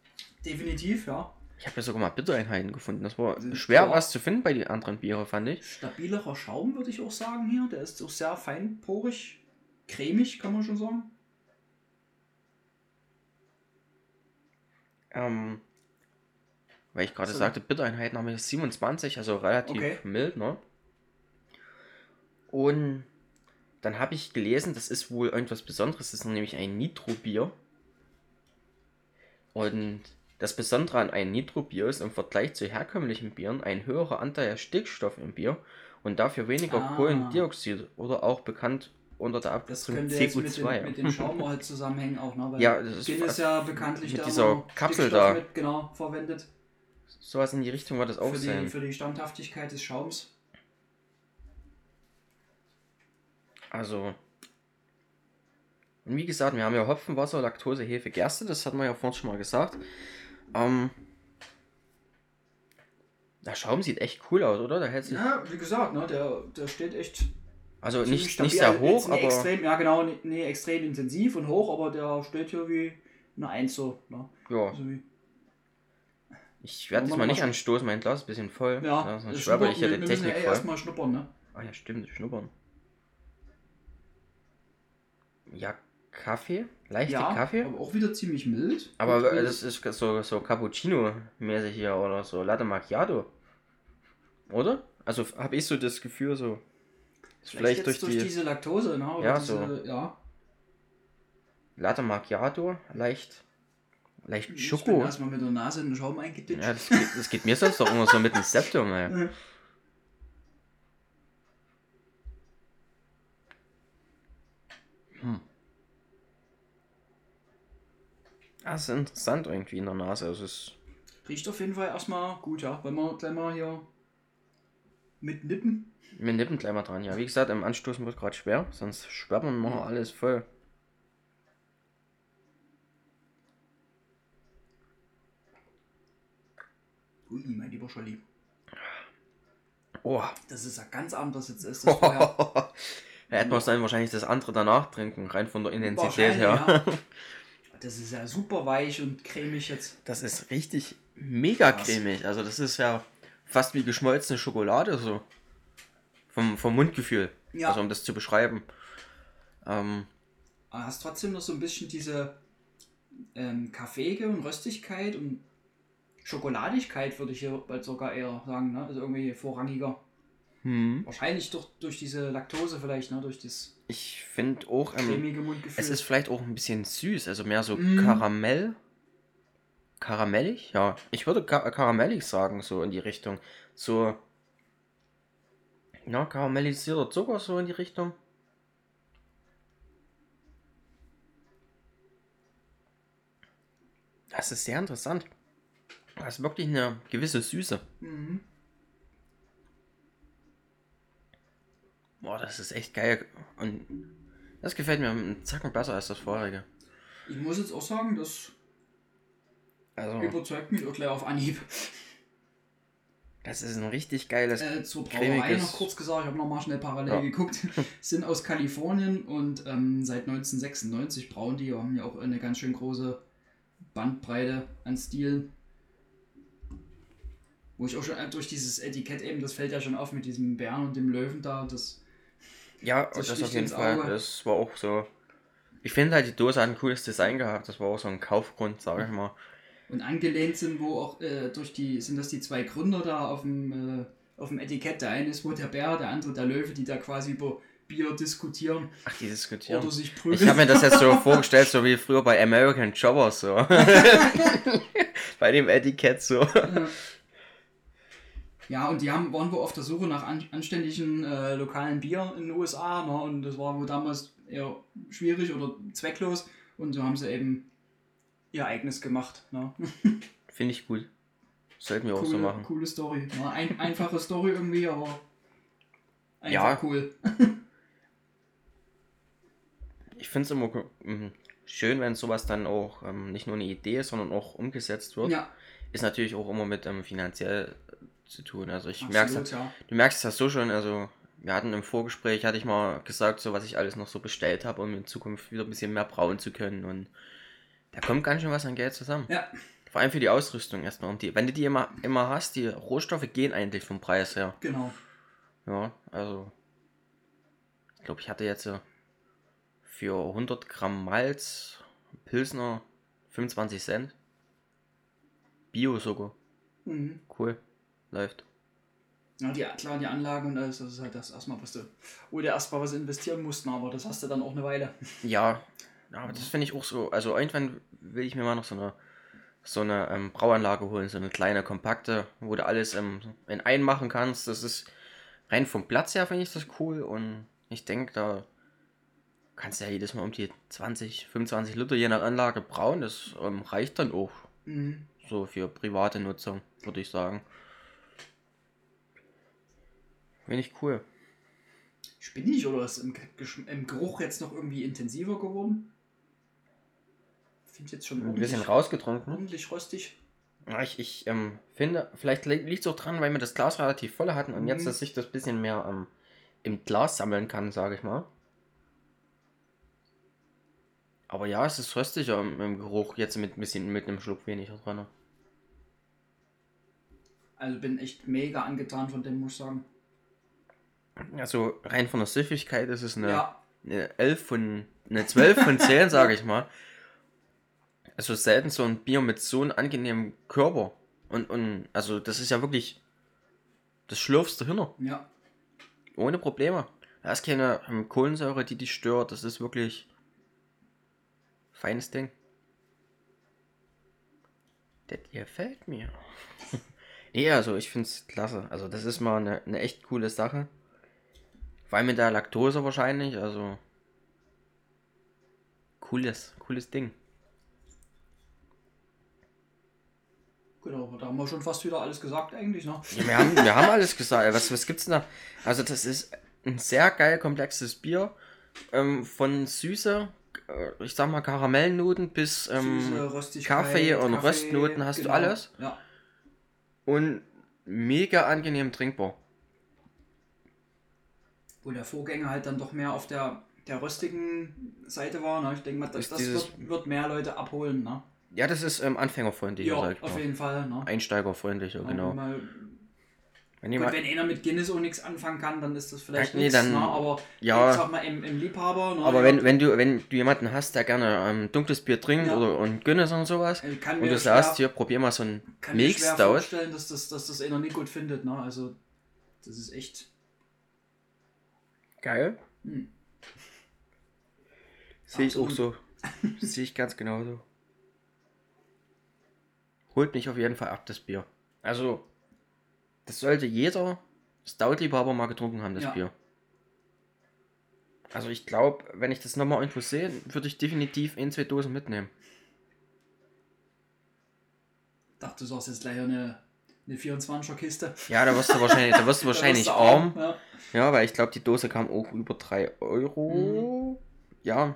Definitiv, ja. Ich habe ja sogar mal Bittereinheiten gefunden. Das war schwer Ja. was zu finden bei den anderen Biere, fand ich. Stabilerer Schaum, würde ich auch sagen hier. Der ist auch sehr feinporig. Cremig, kann man schon sagen. Ähm, weil ich gerade So. sagte, Bittereinheiten haben wir 27, also relativ Okay. mild, ne? Und dann habe ich gelesen, das ist wohl irgendwas Besonderes, das ist nämlich ein Nitro-Bier. Und das Besondere an einem Nitro-Bier ist im Vergleich zu herkömmlichen Bieren ein höherer Anteil Stickstoff im Bier und dafür weniger Ah. Kohlendioxid oder auch bekannt unter der Das Abkürzung könnte jetzt mit CO2. dem, mit dem Schaum (laughs) halt zusammenhängen auch, ne? Weil Ja, das ist Gin ist ja bekanntlich mit da dieser Kapsel Stickstoff da. Mit, genau, verwendet. Sowas in die Richtung wird das auch Für die, sein. für die Standhaftigkeit des Schaums. Also. Und wie gesagt, wir haben ja Hopfen, Wasser, Laktose, Hefe, Gerste, das hatten wir ja vorhin schon mal gesagt. Ähm, der Schaum sieht echt cool aus, oder? Der hält sich, Ja, wie gesagt, ne, der, der steht echt also nicht, stabil. nicht sehr Jetzt hoch, aber Extrem, ja, genau, nee, nee, extrem intensiv und hoch, aber der steht hier wie eine Eins so. Ne? ja. Also wie, Ich werde diesmal mal nicht anstoßen, mein Glas ist ein bisschen voll. Ja, sonst das schwöre schnuppern- ich ja Technik eh voll. erstmal schnuppern, ne? Ah ja, stimmt, schnuppern. Ja, Kaffee, leichte Ja, Kaffee. aber auch wieder ziemlich mild. Aber äh, das ist so, so Cappuccino-mäßig hier oder so Latte Macchiato. Oder? Also habe ich so das Gefühl, so. Ist vielleicht, durch, durch die diese Laktose, ne? Oder Ja, diese, ja. Latte Macchiato leicht. Leicht Ich bin Schoko. erstmal mit der Nase in den Schaum eingeditscht. Ja, das geht, das geht mir sonst doch immer so mit dem Septum, ey. (laughs) Das ist interessant irgendwie in der Nase. Also es Riecht auf jeden Fall erstmal gut, ja. Wenn wir gleich mal hier mit nippen. Wir nippen gleich mal dran, ja. Wie gesagt, im Anstoßen wird gerade schwer, sonst schwärmt man mal alles voll. Ui, mein lieber Scholli. Oh. Das ist ja ganz anders jetzt ist das vorher. (laughs) ja, hätten wir dann wahrscheinlich das andere danach trinken, rein von der Intensität her. ja. (laughs) Das ist ja super weich und cremig jetzt. Das ist richtig mega Krass. cremig. Also das ist ja fast wie geschmolzene Schokolade so. Vom, vom Mundgefühl. Ja. Also um das zu beschreiben. Ähm, Aber hast trotzdem noch so ein bisschen diese ähm, Kaffeege und Röstigkeit und Schokoladigkeit, würde ich hier bald sogar eher sagen. Ne? Also irgendwie vorrangiger. Hm. Wahrscheinlich doch durch diese Laktose vielleicht, ne? durch das Ich finde auch, ähm, cremige Mundgefühl. es ist vielleicht auch ein bisschen süß. Also mehr so Mm. Karamell. Karamellig? Ja, ich würde ka karamellig sagen, so in die Richtung. So. Ja, karamellisierter Zucker, so in die Richtung. Das ist sehr interessant. Das ist wirklich eine gewisse Süße. mhm. Boah, das ist echt geil. Und das gefällt mir einen Zacken besser als das vorherige. Ich muss jetzt auch sagen, das Also, überzeugt mich auch gleich auf Anhieb. das ist ein richtig geiles. Äh, zur Brauerei noch kurz gesagt, ich habe nochmal schnell parallel Ja. geguckt, (laughs) sind aus Kalifornien und ähm, seit 1996 brauen die, haben ja auch eine ganz schön große Bandbreite an Stilen. Wo ich auch schon äh, durch dieses Etikett eben, das fällt ja schon auf mit diesem Bären und dem Löwen da, das Ja, Das das, auf jeden Fall. Auge. Das war auch so. Ich finde halt, die Dose hat ein cooles Design gehabt. Das war auch so ein Kaufgrund, sage ich mal. und angelehnt sind, wo auch äh, durch die, sind das die zwei Gründer da auf dem, äh, auf dem Etikett, der eine ist wohl der Bär, der andere der Löwe, die da quasi über Bier diskutieren Ach, die diskutieren. oder sich prügeln. Ich habe mir das jetzt so (laughs) vorgestellt, so wie früher bei American Jobber so. (laughs) bei dem Etikett so. Ja, und die haben, waren wohl auf der Suche nach an, anständigen äh, lokalen Bier in den USA, ne? und das war wohl damals eher schwierig oder zwecklos. Und so haben sie eben ihr eigenes gemacht. Ne? (laughs) Finde ich gut. Sollten wir auch so Coole, machen. coole Story. Ne? Ein, einfache Story irgendwie, aber einfach Ja. cool. Ich finde es immer mhm, schön, wenn sowas dann auch ähm, nicht nur eine Idee ist, sondern auch umgesetzt wird. Ja, Ist natürlich auch immer mit ähm, finanziell zu tun. Also ich merke absolut, ja. Du merkst das so schon, also wir hatten im Vorgespräch, hatte ich mal gesagt, so was ich alles noch so bestellt habe, um in Zukunft wieder ein bisschen mehr brauen zu können und da kommt ganz schön was an Geld zusammen. Ja, Vor allem für die Ausrüstung erstmal. Und die, wenn du die immer, immer hast, die Rohstoffe gehen eigentlich vom Preis her. genau. Ja, also ich glaube, ich hatte jetzt für 100 Gramm Malz Pilsner 25 Cent. Bio sogar. Mhm. Cool. Läuft. Ja, die, klar, die Anlagen und alles, das ist halt das erstmal, was du, wo du erstmal was investieren mussten, aber das hast du dann auch eine Weile. (laughs) Ja, ja, aber das finde ich auch so. Also irgendwann will ich mir mal noch so eine so eine ähm, Brauanlage holen, so eine kleine, kompakte, wo du alles ähm, in einen machen kannst. Das ist rein vom Platz her finde ich das cool und ich denke, da kannst du ja jedes Mal um die 20, 25 Liter je nach Anlage brauen. Das ähm, reicht dann auch Mhm. so für private Nutzung, würde ich sagen. Finde ich cool. Spinnig oder ist im, im Geruch jetzt noch irgendwie intensiver geworden? Finde jetzt schon Ein bisschen rausgetrunken. ordentlich rostig. Ja, ich, ich ähm, finde, vielleicht liegt es auch dran, weil wir das Glas relativ voll hatten und Mhm. jetzt, dass sich das bisschen mehr ähm, im Glas sammeln kann, sage ich mal. Aber ja, es ist röstiger im, im Geruch, jetzt mit ein bisschen mit einem Schluck weniger dran. Also bin echt mega angetan von dem, muss ich sagen. Also rein von der Süffigkeit ist es eine, Ja, eine 11 von, eine 12 von 10, (laughs) sage ich mal. Also selten so ein Bier mit so einem angenehmen Körper. Und, und also das ist ja wirklich, das schlürfst du hin, ja. ohne Probleme. Da ist keine Kohlensäure, die dich stört. Das ist wirklich feines Ding. Das gefällt mir. (laughs) nee, also ich finde es klasse. Also das ist mal eine, eine echt coole Sache. Vor allem mit der Laktose wahrscheinlich. Also cooles, cooles Ding. Genau, da haben wir schon fast wieder alles gesagt eigentlich, ne? Ja, wir, haben, wir haben alles gesagt. Was, was gibt's denn da? Also das ist ein sehr geil komplexes Bier. Ähm, von Süße, äh, ich sag mal Karamellnoten bis ähm, Süße, Kaffee und Röstnoten hast du alles. Ja, und mega angenehm trinkbar. Wo der Vorgänger halt dann doch mehr auf der, der röstigen Seite war, ne? Ich denke mal, das, das wird, wird mehr Leute abholen, ne? Ja, das ist ähm, anfängerfreundlicher, Ja, ich auf jeden Fall, ne? Einsteigerfreundlicher, genau. Mal, Wenn gut, wenn einer mit Guinness auch nichts anfangen kann, dann ist das vielleicht Ja, nee, nichts, dann- ne? Aber ja. ich sag mal, im, im Liebhaber, ne? aber wenn, wenn du wenn du jemanden hast, der gerne ähm, dunkles Bier trinkt Ja. oder und Guinness und sowas, Ich kann und mir du sagst, hier, probier mal so ein kann mir Milk schwer Stout. vorstellen, dass das, dass das einer nicht gut findet, ne? Also, das ist echt. Geil. Hm. Sehe ich auch so. (laughs) Sehe ich ganz genauso. Holt mich auf jeden Fall ab, das Bier. Also, das sollte jeder Stout-Liebhaber mal getrunken haben, das Ja. Bier. Also ich glaube, wenn ich das nochmal irgendwo sehe, würde ich definitiv ein, zwei Dosen mitnehmen. dachte, du sagst jetzt gleich eine, eine 24er Kiste. Ja, da wirst du wahrscheinlich, da wirst du (laughs) wahrscheinlich wirst arm. du Ja. Ja, weil ich glaube, die Dose kam auch über 3 Euro. Ja,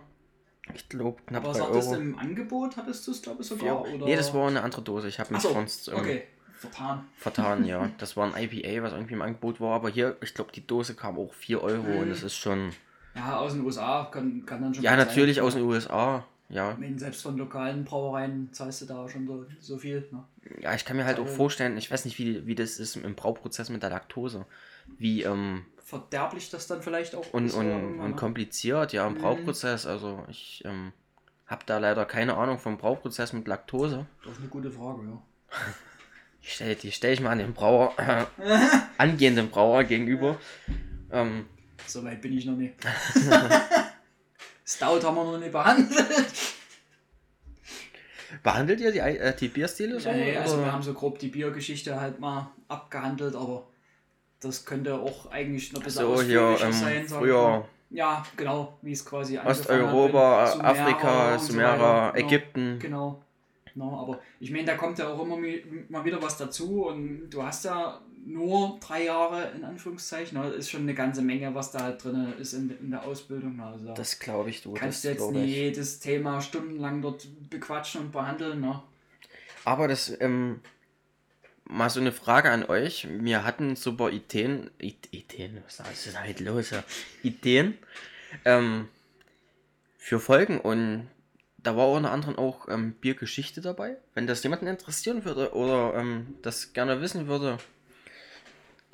ich glaube knapp Mhm. Aber 3 sagtest du Euro. im Angebot, hattest du es, glaube ich, sogar? Oder? Nee, das war eine andere Dose. Ich habe mich Achso, sonst ähm, okay. Vertan. vertan, ja. (laughs) Das war ein IPA, was irgendwie im Angebot war. Aber hier, ich glaube, die Dose kam auch 4 Euro und Mhm. das ist schon. Ja, aus den USA kann, kann dann schon. Ja, natürlich sein. aus den USA. Ja. Meine, selbst von lokalen Brauereien zahlst du da schon so, so viel. Ne? Ja, ich kann mir halt auch Also- vorstellen, ich weiß nicht, wie, wie das ist im Brauprozess mit der Laktose. Wie, ähm, Verderblich das dann vielleicht auch und, ist und, und ne? kompliziert, ja, im Mhm. Brauprozess. Also ich ähm, habe da leider keine Ahnung vom Brauprozess mit Laktose. Das ist eine gute Frage, ja. Die stelle die stell ich mal an den Brauer, äh, (laughs) angehenden Brauer gegenüber. Ähm, So weit bin ich noch nicht. (laughs) Stout haben wir noch nicht behandelt. behandelt ihr die, äh, die Bierstile so? Nee, also oder? wir haben so grob die Biergeschichte halt mal abgehandelt, aber das könnte auch eigentlich noch ein bisschen so hier ähm, sein. früher. Ja, genau, wie es quasi Osteuropa, Sumera Afrika, so Sumera, weiter. Genau. Ägypten. Genau. No, aber ich meine, da kommt ja auch immer mal wieder was dazu und du hast ja nur drei Jahre in Anführungszeichen. ne? ist schon eine ganze Menge, was da halt drin ist in, in der Ausbildung. Also da Das glaube ich, du. kannst jetzt ich. jedes Thema stundenlang dort bequatschen und behandeln. Ne? Aber das, ähm, mal so eine Frage an euch. Wir hatten super Ideen, Ideen, was ist halt los? Ja? Ideen, ähm, für Folgen und da war unter anderem auch ähm, Biergeschichte dabei. Wenn das jemanden interessieren würde oder ähm, das gerne wissen würde,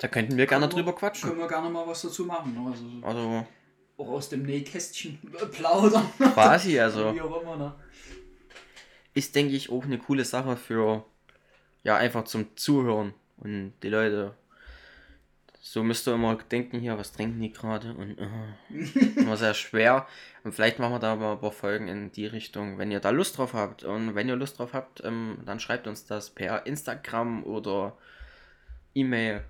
da könnten wir gerne drüber quatschen. Können wir gerne mal was dazu machen. Ne? Also Also auch aus dem Nähkästchen (laughs) plaudern. quasi, also Wie auch immer. Ne? ist, denke ich, auch eine coole Sache für, ja, einfach zum Zuhören. Und die Leute, so müsst ihr immer denken, hier, was trinken die gerade? Und äh, (laughs) immer sehr schwer. Und vielleicht machen wir da mal ein paar Folgen in die Richtung, wenn ihr da Lust drauf habt. Und wenn ihr Lust drauf habt, ähm, dann schreibt uns das per Instagram oder E-Mail.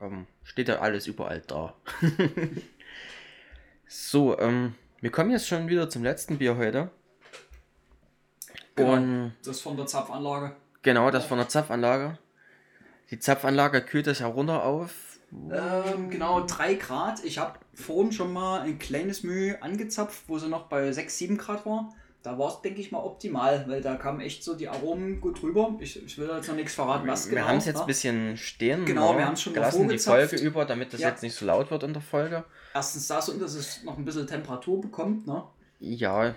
Ähm, steht ja alles überall da. (laughs) so, ähm, wir kommen jetzt schon wieder zum letzten Bier heute. Genau. Und Das von der Zapfanlage. genau, das von der Zapfanlage. Die Zapfanlage kühlt das ja runter auf. Ähm, genau, 3 Grad. Ich habe vorhin schon mal ein kleines Mühe angezapft, wo sie noch bei 6, 7 Grad war. Da war es, denke ich mal, optimal, weil da kamen echt so die Aromen gut rüber. Ich, ich will jetzt noch nichts verraten, was wir genau. haben es jetzt ein bisschen stehen. Genau, ne, wir haben's schon gelassen, die. Folge über, damit das Ja. jetzt nicht so laut wird in der Folge. Erstens das und dass es noch ein bisschen Temperatur bekommt. Ne? Ja,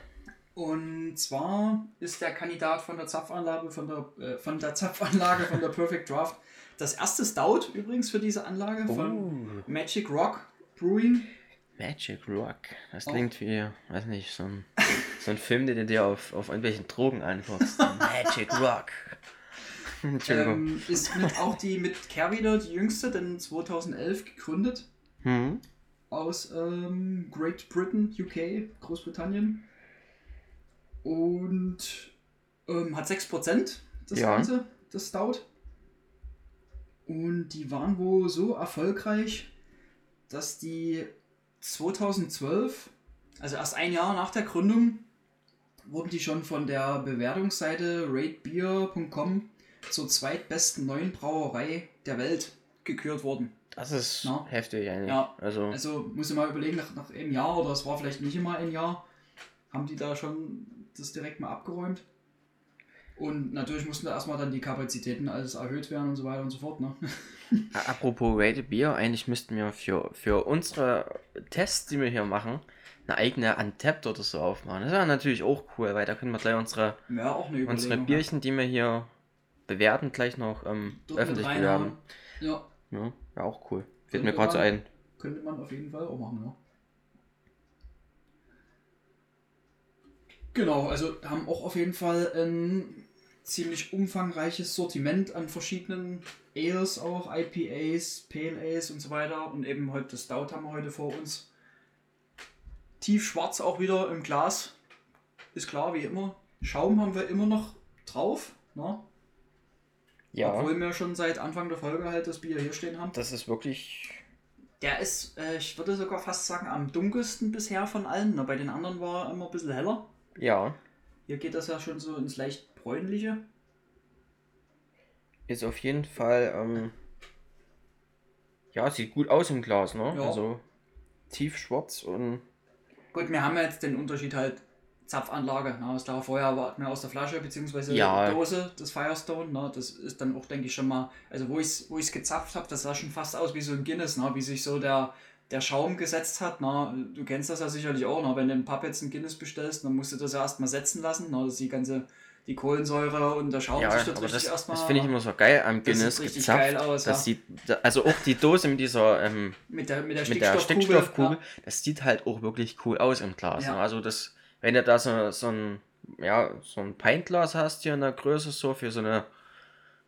Und zwar ist der Kandidat von der Zapfanlage von der, äh, von der Zapfanlage von der (laughs) Perfect Draft das erste Stout übrigens für diese Anlage von Oh. Magic Rock Brewing. Magic Rock. Das Oh. klingt wie, weiß nicht, so ein, so ein Film, den du dir auf, auf irgendwelchen Drogen anguckst. (laughs) Magic Rock. (laughs) Entschuldigung. Ähm, ist mit auch die mit Carrier die jüngste, denn 2011 gegründet Hm? aus ähm, Great Britain, UK, Großbritannien. Und ähm, hat 6% das Ja. Ganze, das Stout. Und die waren wohl so erfolgreich, dass die 2012, also erst ein Jahr nach der Gründung, wurden die schon von der Bewertungsseite ratebeer.com zur zweitbesten neuen Brauerei der Welt gekürt worden. Das ist Na? heftig eigentlich. Ja. Also, Also muss ich mal überlegen, nach, nach einem Jahr oder es war vielleicht nicht immer ein Jahr, haben die da schon das direkt mal abgeräumt. Und natürlich mussten da erstmal dann die Kapazitäten alles erhöht werden und so weiter und so fort. Ne? (laughs) apropos Rated Beer, eigentlich müssten wir für, für unsere Tests, die wir hier machen, eine eigene Untapped oder so aufmachen. Das wäre natürlich auch cool, weil da können wir gleich unsere, Ja, unsere. Bierchen, die wir hier bewerten, gleich noch ähm, öffentlich bewerben. Ja, Ja, wäre auch cool. Fällt mir gerade so ein. könnte man auf jeden Fall auch machen. Ja. Genau, also haben auch auf jeden Fall ein ziemlich umfangreiches Sortiment an verschiedenen Ales auch, IPAs, Pale Ales und so weiter. Und eben heute das Stout haben wir heute vor uns. Tiefschwarz auch wieder im Glas. Ist klar, wie immer. Schaum haben wir immer noch drauf. Ne? Ja, Obwohl wir schon seit Anfang der Folge halt das Bier hier stehen haben. das ist wirklich. Der ist, äh, ich würde sogar fast sagen, am dunkelsten bisher von allen. Na, bei den anderen war er immer ein bisschen heller. Ja, Hier geht das ja schon so ins leicht bräunliche. ist auf jeden Fall. Ähm, ja, sieht gut aus im Glas, ne? Ja. Also tiefschwarz und. Gut, wir haben jetzt den Unterschied halt Zapfanlage. Na, das klar, vorher war mir aus der Flasche bzw. Ja. Dose das Firestone. Na, das ist dann auch, denke ich, schon mal, also wo ich es wo ich's gezapft habe, das sah schon fast aus wie so ein Guinness, na, wie sich so der, der Schaum gesetzt hat. Na, du kennst das ja sicherlich auch. Na, wenn du im Pub jetzt ein Guinness bestellst, dann musst du das ja erstmal setzen lassen. Na, dass die ganze die Kohlensäure und der Schaum Ja, sich dort aber das, richtig erstmal. das finde ich immer so geil am Das sieht Guinness richtig gezapft. geil aus, das ja. sieht, also auch die Dose mit dieser, ähm, mit der, mit der Stickstoffkugel. Stickstoffkugel, Ja. das sieht halt auch wirklich cool aus im Glas. Ja. Ne? Also das, wenn du da so, so ein, ja, so ein Pintglas hast hier in der Größe so für so eine,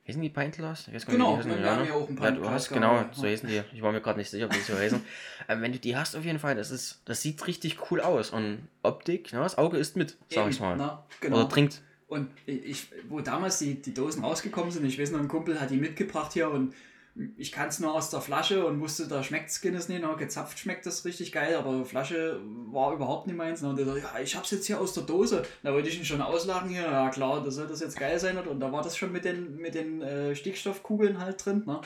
wie heißen die Pintglas? Genau, die heißen, wir haben ja auch ein ja, du Pintglas hast, genau, ja. so heißen die. Ich war mir gerade nicht sicher, wie die so heißen. (laughs) Aber wenn du die hast auf jeden Fall, das ist, das sieht richtig cool aus und Optik, ne, das Auge ist mit, sag Eben, ich mal. na, genau. Oder trinkt. Und ich, wo damals die, die Dosen rausgekommen sind, ich weiß noch, ein Kumpel hat die mitgebracht hier und ich kann es nur aus der Flasche und wusste, da schmeckt es nicht. Na, gezapft schmeckt das richtig geil, aber Flasche war überhaupt nicht meins. Und der so, ja, ich hab's jetzt hier aus der Dose. Da wollte ich ihn schon auslachen hier. Ja klar, das soll das jetzt geil sein. Und da war das schon mit den, mit den äh, Stickstoffkugeln halt drin. Ne?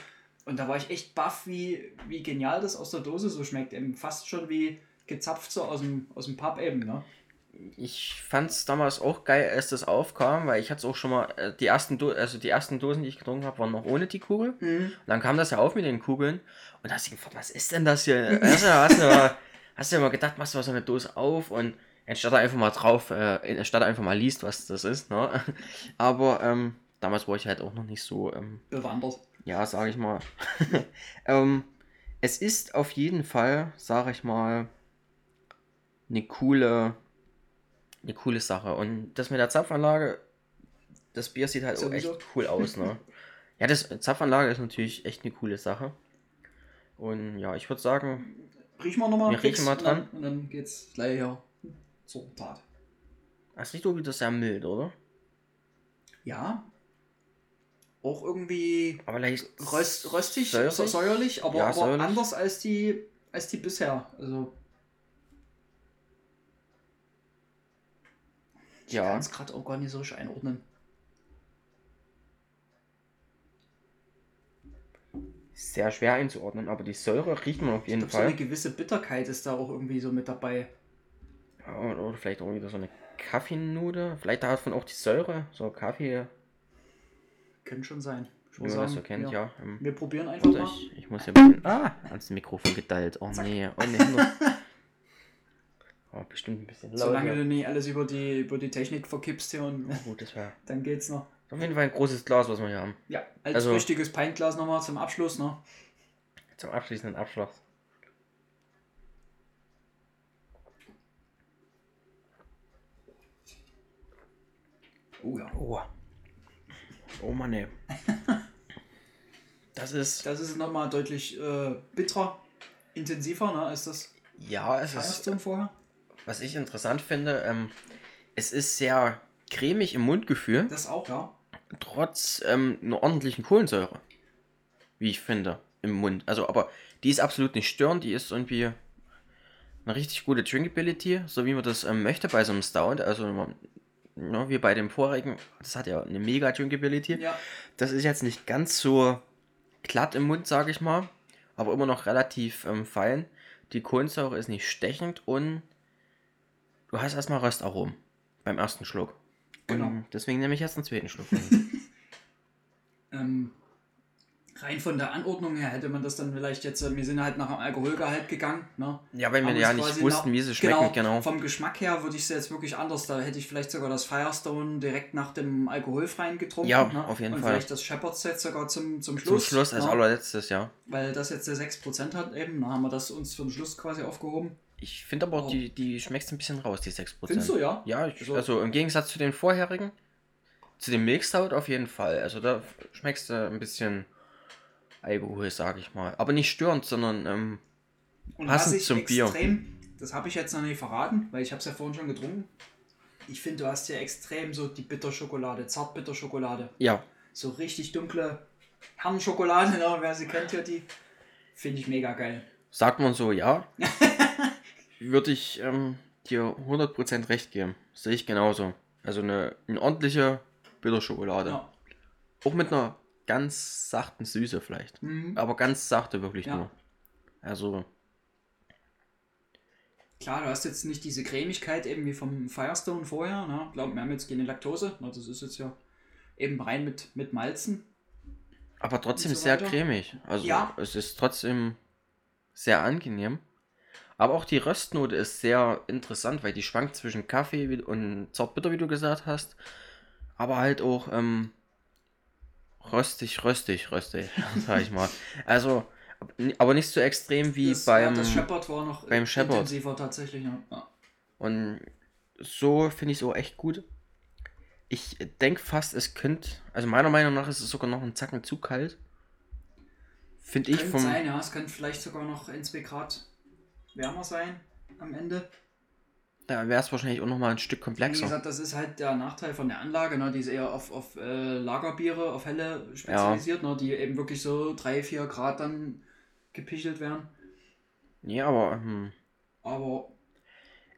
Und da war ich echt baff, wie, wie genial das aus der Dose so schmeckt. Eben fast schon wie gezapft so aus dem, aus dem Pub eben. Ne? Ich fand es damals auch geil, als das aufkam, weil ich hatte es auch schon mal, äh, die ersten, Do also die ersten Dosen, die ich getrunken habe, waren noch ohne die Kugel. Und dann kam das ja auf mit den Kugeln und da hast du gefragt, was ist denn das hier? (laughs) hast, du, du, hast du immer gedacht, machst du mal so eine Dose auf und anstatt einfach mal drauf, äh, anstatt einfach mal liest, was das ist, ne? (laughs) Aber ähm, damals war ich halt auch noch nicht so, ähm, Bewandert. ja, sage ich mal. (laughs) ähm, es ist auf jeden Fall, sage ich mal, eine coole, eine coole Sache. Und das mit der Zapfanlage, das Bier sieht halt auch Sowieso. echt cool aus, ne? (laughs) ja, das Zapfanlage ist natürlich echt eine coole Sache. Und ja, ich würde sagen, Riechen wir nochmal. Wir riechen mal und dann, und dann geht's gleich hier zur Tat. das riecht auch wieder sehr mild, oder? Ja. Auch irgendwie Aber röst, röstig, säuerlich, säuerlich aber, Ja, aber säuerlich. anders als die, als die bisher. Also. Ich Ja. kann es gerade auch gar nicht so einordnen. sehr schwer einzuordnen, aber die Säure riecht man auf Ich jeden glaube, so eine Fall. gewisse Bitterkeit ist da auch irgendwie so mit dabei. Ja, oder vielleicht auch wieder so eine Kaffeenote. Vielleicht davon auch die Säure, so Kaffee, Könnte schon sein. Ich wie man das so kennt, ja. Ähm, Wir probieren einfach Warte, mal. ich, ich muss hier ein bisschen. Ah, ans Mikrofon gedallt. Oh Zack. nee, oh nee. (laughs) Aber bestimmt ein bisschen Solange lauter. du nicht alles über die, über die Technik verkippst hier und Gut, das wäre dann geht's noch. auf jeden Fall ein großes Glas, was wir hier haben. Ja, als Also- richtiges Pintglas nochmal zum Abschluss, ne? Zum abschließenden Abschluss. Oh ja. Oh. Oh Mann, ey. Das ist. Das ist nochmal deutlich äh, bitterer, intensiver, ne, als das Ja, es ist. Vorher. Was ich interessant finde, ähm, es ist sehr cremig im Mundgefühl, Das auch, ja. trotz ähm, einer ordentlichen Kohlensäure. Wie ich finde, im Mund. Also, aber die ist absolut nicht störend, die ist irgendwie eine richtig gute Drinkability, so wie man das ähm, möchte bei so einem Stout. Also, man, ja, wie bei dem vorigen, das hat ja eine mega Drinkability. Ja, Das ist jetzt nicht ganz so glatt im Mund, sage ich mal, aber immer noch relativ ähm, fein. Die Kohlensäure ist nicht stechend und du hast erstmal Röstaromen beim ersten Schluck. Genau. Und deswegen nehme ich jetzt einen zweiten Schluck. (laughs) ähm, rein von der Anordnung her hätte man das dann vielleicht jetzt, äh, wir sind halt nach dem Alkoholgehalt gegangen, ne? ja, weil wir ja nicht wussten, nach- wie sie schmecken, genau. Vom Geschmack her würde ich es jetzt wirklich anders. Da hätte ich vielleicht sogar das Firestone direkt nach dem alkoholfreien getrunken. Ja, ne? auf jeden Und Fall. vielleicht das Shepherd's Set sogar zum, zum Zum Schluss. Schluss als ne? allerletztes, ja. Weil das jetzt der 6% hat eben. Da haben wir das uns für den Schluss quasi aufgehoben. Ich finde aber, Oh. die, die schmeckt ein bisschen raus, die 6%. Findest du, ja? Ja, ich, Also- also im Gegensatz zu den vorherigen, zu dem Milkstout auf jeden Fall. Also da schmeckst du ein bisschen Alkohol, sag ich mal. Aber nicht störend, sondern ähm, Und Passend zum Bier. extrem, das habe ich jetzt noch nicht verraten, weil ich habe es ja vorhin schon getrunken. Ich finde, du hast ja extrem so die Bitterschokolade, Zartbitterschokolade. ja, So richtig dunkle Herrenschokolade, (laughs) ne? wer sie kennt, ja die. Finde ich mega geil. sagt man so, ja. (laughs) Würde ich ähm, dir 100% recht geben. Sehe ich genauso. Also eine, eine ordentliche Bitterschokolade. Ja. Auch mit einer ganz sachten Süße vielleicht. Mhm. Aber ganz sachte wirklich Ja. nur. Also, Klar, du hast jetzt nicht diese Cremigkeit eben wie vom Firestone vorher. Ne? Glaub, wir haben jetzt keine Laktose. Ne? Das ist jetzt ja eben rein mit, mit Malzen. aber trotzdem so sehr weiter. cremig. Also Ja. es ist trotzdem sehr angenehm. Aber auch die Röstnote ist sehr interessant, weil die schwankt zwischen Kaffee und Zartbitter, wie du gesagt hast. Aber halt auch ähm, röstig, röstig, röstig, (laughs) sag ich mal. Also, aber nicht so extrem wie das, beim. ja, das Shepard war noch beim Shepard. intensiver tatsächlich. Ja. Und so finde ich es auch echt gut. Ich denke fast, es könnte, also meiner Meinung nach ist es sogar noch ein Zacken zu kalt. Finde ich Könnte vom. sein, ja. Es könnte vielleicht sogar noch 1, 2 Grad wärmer sein am Ende. Da wäre es wahrscheinlich auch noch mal ein Stück Wie komplexer. gesagt, das ist halt der Nachteil von der Anlage, ne? die ist eher auf, auf äh, Lagerbiere, auf helle spezialisiert, ne? die eben wirklich so 3, 4 Grad dann gepichelt werden. Ja, aber ähm, Aber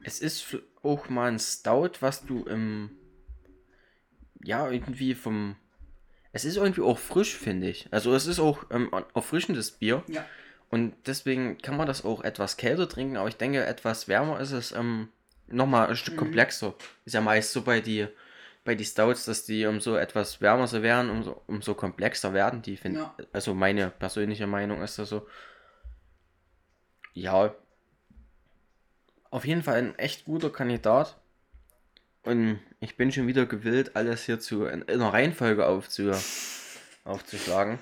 es ist auch mal ein Stout, was du im. Ja, irgendwie vom. Es ist irgendwie auch frisch, finde ich. Also es ist auch ähm, erfrischendes Bier. ja, Und deswegen kann man das auch etwas kälter trinken, aber ich denke, etwas wärmer ist es ähm, nochmal ein Stück Mhm. komplexer. Ist ja meist so bei die, bei die Stouts, dass die umso etwas wärmer sie werden, umso, umso komplexer werden die, finde Ja. Also meine persönliche Meinung ist das so. Ja. Auf jeden Fall ein echt guter Kandidat. Und ich bin schon wieder gewillt, alles hier zu in einer Reihenfolge aufzu, aufzuschlagen.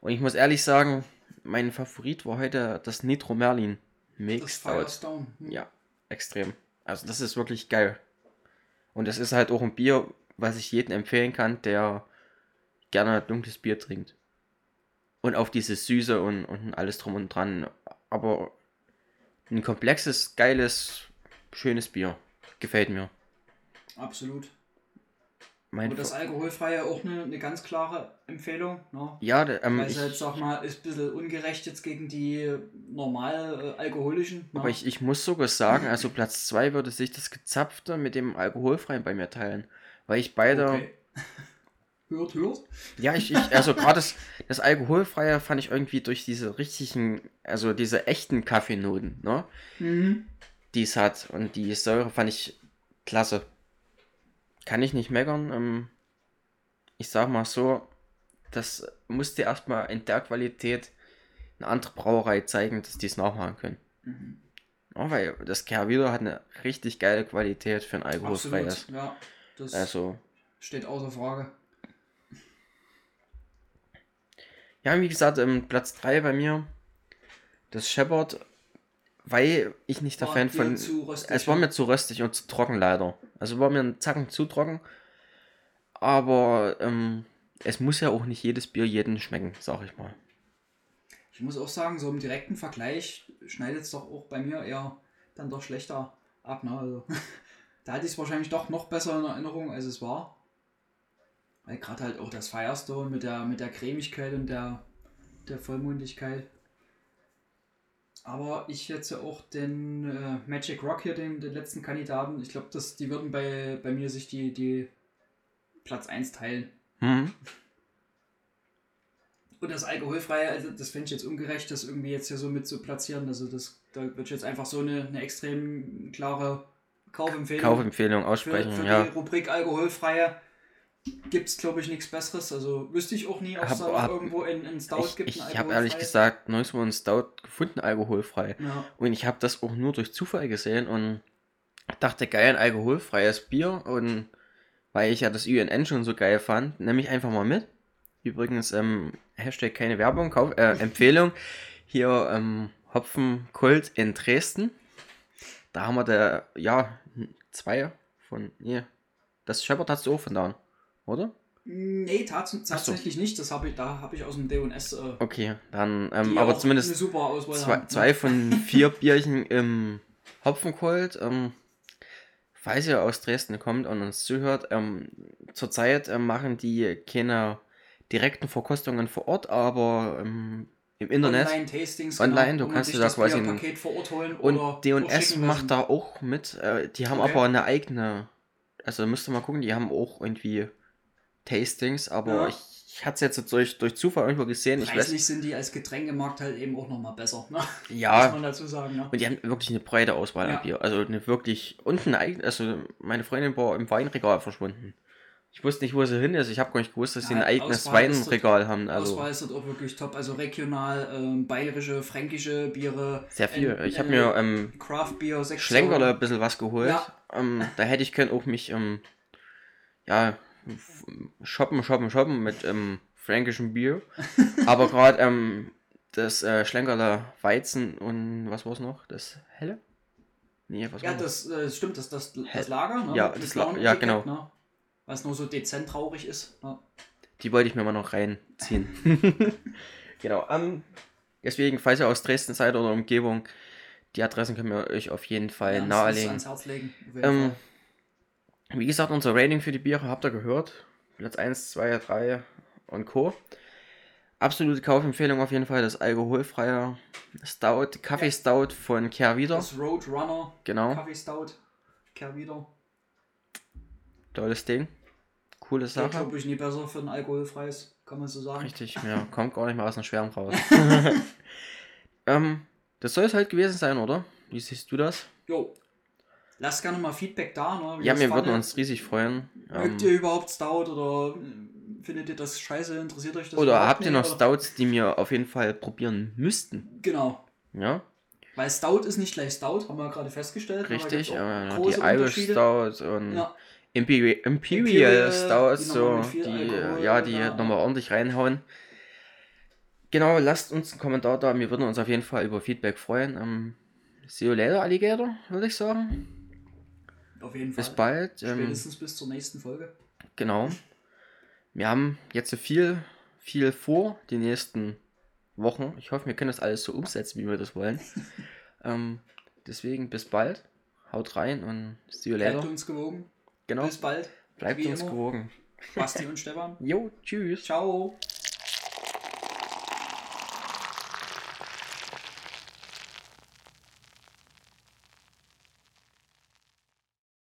Und ich muss ehrlich sagen, mein Favorit war heute das Nitro Merlin das Mix Stout. Firestone. Hm. Ja, extrem. Also das ist wirklich geil. Und das ist halt auch ein Bier, was ich jedem empfehlen kann, der gerne dunkles Bier trinkt. Und auf dieses Süße und, und alles drum und dran. Aber ein komplexes, geiles, schönes Bier. Gefällt mir. Absolut. Mein Aber das Alkoholfreie auch eine, eine ganz klare Empfehlung. Ne? ja, der, ähm, Weil ich, es halt, sag mal, ist ein bisschen ungerecht jetzt gegen die normal äh, alkoholischen. Ne? aber ich, ich muss sogar sagen, also Platz 2 würde sich das Gezapfte mit dem Alkoholfreien bei mir teilen. Weil ich beide. Okay. (laughs) hört, hört. Ja, ich, ich also gerade das, das Alkoholfreie fand ich irgendwie durch diese richtigen, also diese echten Kaffeenoten, ne, Mhm. die es hat und die Säure fand ich klasse. Kann ich nicht meckern. Ähm, ich sag mal so, das musste erstmal in der Qualität eine andere Brauerei zeigen, dass die es nachmachen können. Mhm. Ja, weil das Kehrwieder hat eine richtig geile Qualität für ein alkoholfreies. Absolut, ja. Das Also, steht außer Frage. ja, wie gesagt, ähm, Platz 3 bei mir, das Shepard, weil ich nicht der War Fan von. es war mir zu röstig und zu trocken leider. Also war mir ein Zacken zu trocken. Aber ähm, es muss ja auch nicht jedes Bier jeden schmecken, sag ich mal. Ich muss auch sagen, so im direkten Vergleich schneidet es doch auch bei mir eher dann doch schlechter ab. Ne? Also, (laughs) da hatte ich es wahrscheinlich doch noch besser in Erinnerung, als es war. Weil gerade halt auch das Firestone mit der, mit der Cremigkeit und der, der Vollmundigkeit. Aber ich jetzt auch den äh, Magic Rock hier, den, den letzten Kandidaten, ich glaube, die würden bei, bei mir sich die, die Platz 1 teilen. Hm? Und das Alkoholfreie, also das fände ich jetzt ungerecht, das irgendwie jetzt hier so mit zu platzieren. Also das, da würde ich jetzt einfach so eine, eine extrem klare Kaufempfehlung Kaufempfehlung für, aussprechen, für ja. die Rubrik Alkoholfreie. Gibt es, glaube ich, nichts Besseres. Also wüsste ich auch nie, ob es da irgendwo in, in Stout Ich, gibt. ich ein habe ehrlich gesagt nirgendwo einen Stout gefunden, alkoholfrei. Ja, Und ich habe das auch nur durch Zufall gesehen und dachte, geil, ein alkoholfreies Bier. Und weil ich ja das UNN schon so geil fand, nehme ich einfach mal mit. Übrigens, ähm, Hashtag keine Werbung, Kauf, äh, (laughs) Empfehlung. Hier ähm, Hopfenkult in Dresden. Da haben wir der, ja, zwei von, nee, das Shepard hast du auch von da, oder? nee, tats tatsächlich nicht. Das habe ich, da habe ich aus dem D&S äh, Okay, dann, ähm, aber zumindest eine super Auswahl zwei, haben, zwei von (laughs) vier Bierchen im Hopfenkult. Ähm, falls ihr aus Dresden kommt und uns zuhört, ähm, zurzeit ähm, machen die keine direkten Verkostungen vor Ort, aber ähm, im Internet. Online-Tastings. Online, genau, du kannst dir da quasi ein- Bierpaket vor Ort holen oder Und D&S macht da auch mit. Äh, die haben Okay. aber eine eigene. Also müsst ihr mal gucken, die haben auch irgendwie Tastings, aber Ja. ich, ich hatte es jetzt durch, durch Zufall irgendwo gesehen. Ich weiß, Preislich sind die als Getränkemarkt halt eben auch nochmal besser. Ne? (laughs) Muss ja, man dazu sagen. Ja. Und die haben wirklich eine breite Auswahl Ja. an Bier. Also eine wirklich. Und ein eigen, also meine Freundin war im Weinregal verschwunden. Ich wusste nicht, wo sie hin ist. Ich habe gar nicht gewusst, dass sie Ja, ein eigenes Auswahl Weinregal haben. Also Auswahl ist dort auch wirklich top. Also regional, ähm, bayerische, fränkische Biere. sehr viel. äh, ich habe mir ähm, Craft Beer. Schlenkerle ein bisschen was geholt. Ja. Ähm, da hätte ich können auch mich ähm, ja shoppen, shoppen, shoppen mit ähm, fränkischem Bier. Aber gerade ähm, das äh, Schlenkerle Weizen und was war es noch? Das helle? Nee, was Ja, das äh, stimmt, das, das, das? Lager. Ne? Ja, das La- ja, genau. Ne? Was nur so dezent traurig ist. Ne? Die wollte ich mir mal noch reinziehen. (laughs) genau. Ähm, deswegen, falls ihr aus Dresden seid oder Umgebung, die Adressen können wir euch auf jeden Fall Ja, nahelegen. Ans Herz legen. Ähm. Wie gesagt, unser Rating für die Biere habt ihr gehört. Platz 1, 2, 3 und Co. Absolute Kaufempfehlung auf jeden Fall. Das alkoholfreie Stout, Kaffee Stout von Kehrwieder. Das Roadrunner Genau, Kaffee Stout. Kehr wieder. tolles Ding. Coole Sache. glaube ich, nie besser für ein alkoholfreies, kann man so sagen. Richtig, ja, (laughs) kommt gar nicht mehr aus dem Schwärm raus. (laughs) ähm, das soll es halt gewesen sein, oder? Wie siehst du das? Jo. Lasst gerne mal Feedback da. Ne? wie Ja, wir fandet. würden uns riesig freuen. Ähm, Mögt ihr überhaupt Stout oder äh, findet ihr das scheiße? Interessiert euch das oder habt ihr noch oder- Stouts, die wir auf jeden Fall probieren müssten? Genau. Ja, Weil Stout ist nicht gleich Stout, haben wir gerade festgestellt. richtig. Äh, die Irish. Stout und Ja, Imperial, Imperial die so, die, Alkohol ja, die da- nochmal ordentlich reinhauen. Genau, lasst uns einen Kommentar da. Wir würden uns auf jeden Fall über Feedback freuen. Ähm, see you later, Alligator, würde ich sagen. Auf jeden Fall. Bis bald. Ähm, Spätestens bis zur nächsten Folge. Genau. Wir haben jetzt so viel, viel vor die nächsten Wochen. Ich hoffe, wir können das alles so umsetzen, wie wir das wollen. (laughs) ähm, deswegen bis bald. Haut rein und see you Bleibt later. uns gewogen. Genau. Bis bald. Bleibt uns immer. gewogen. Basti und Stefan. (laughs) Jo, tschüss. Ciao.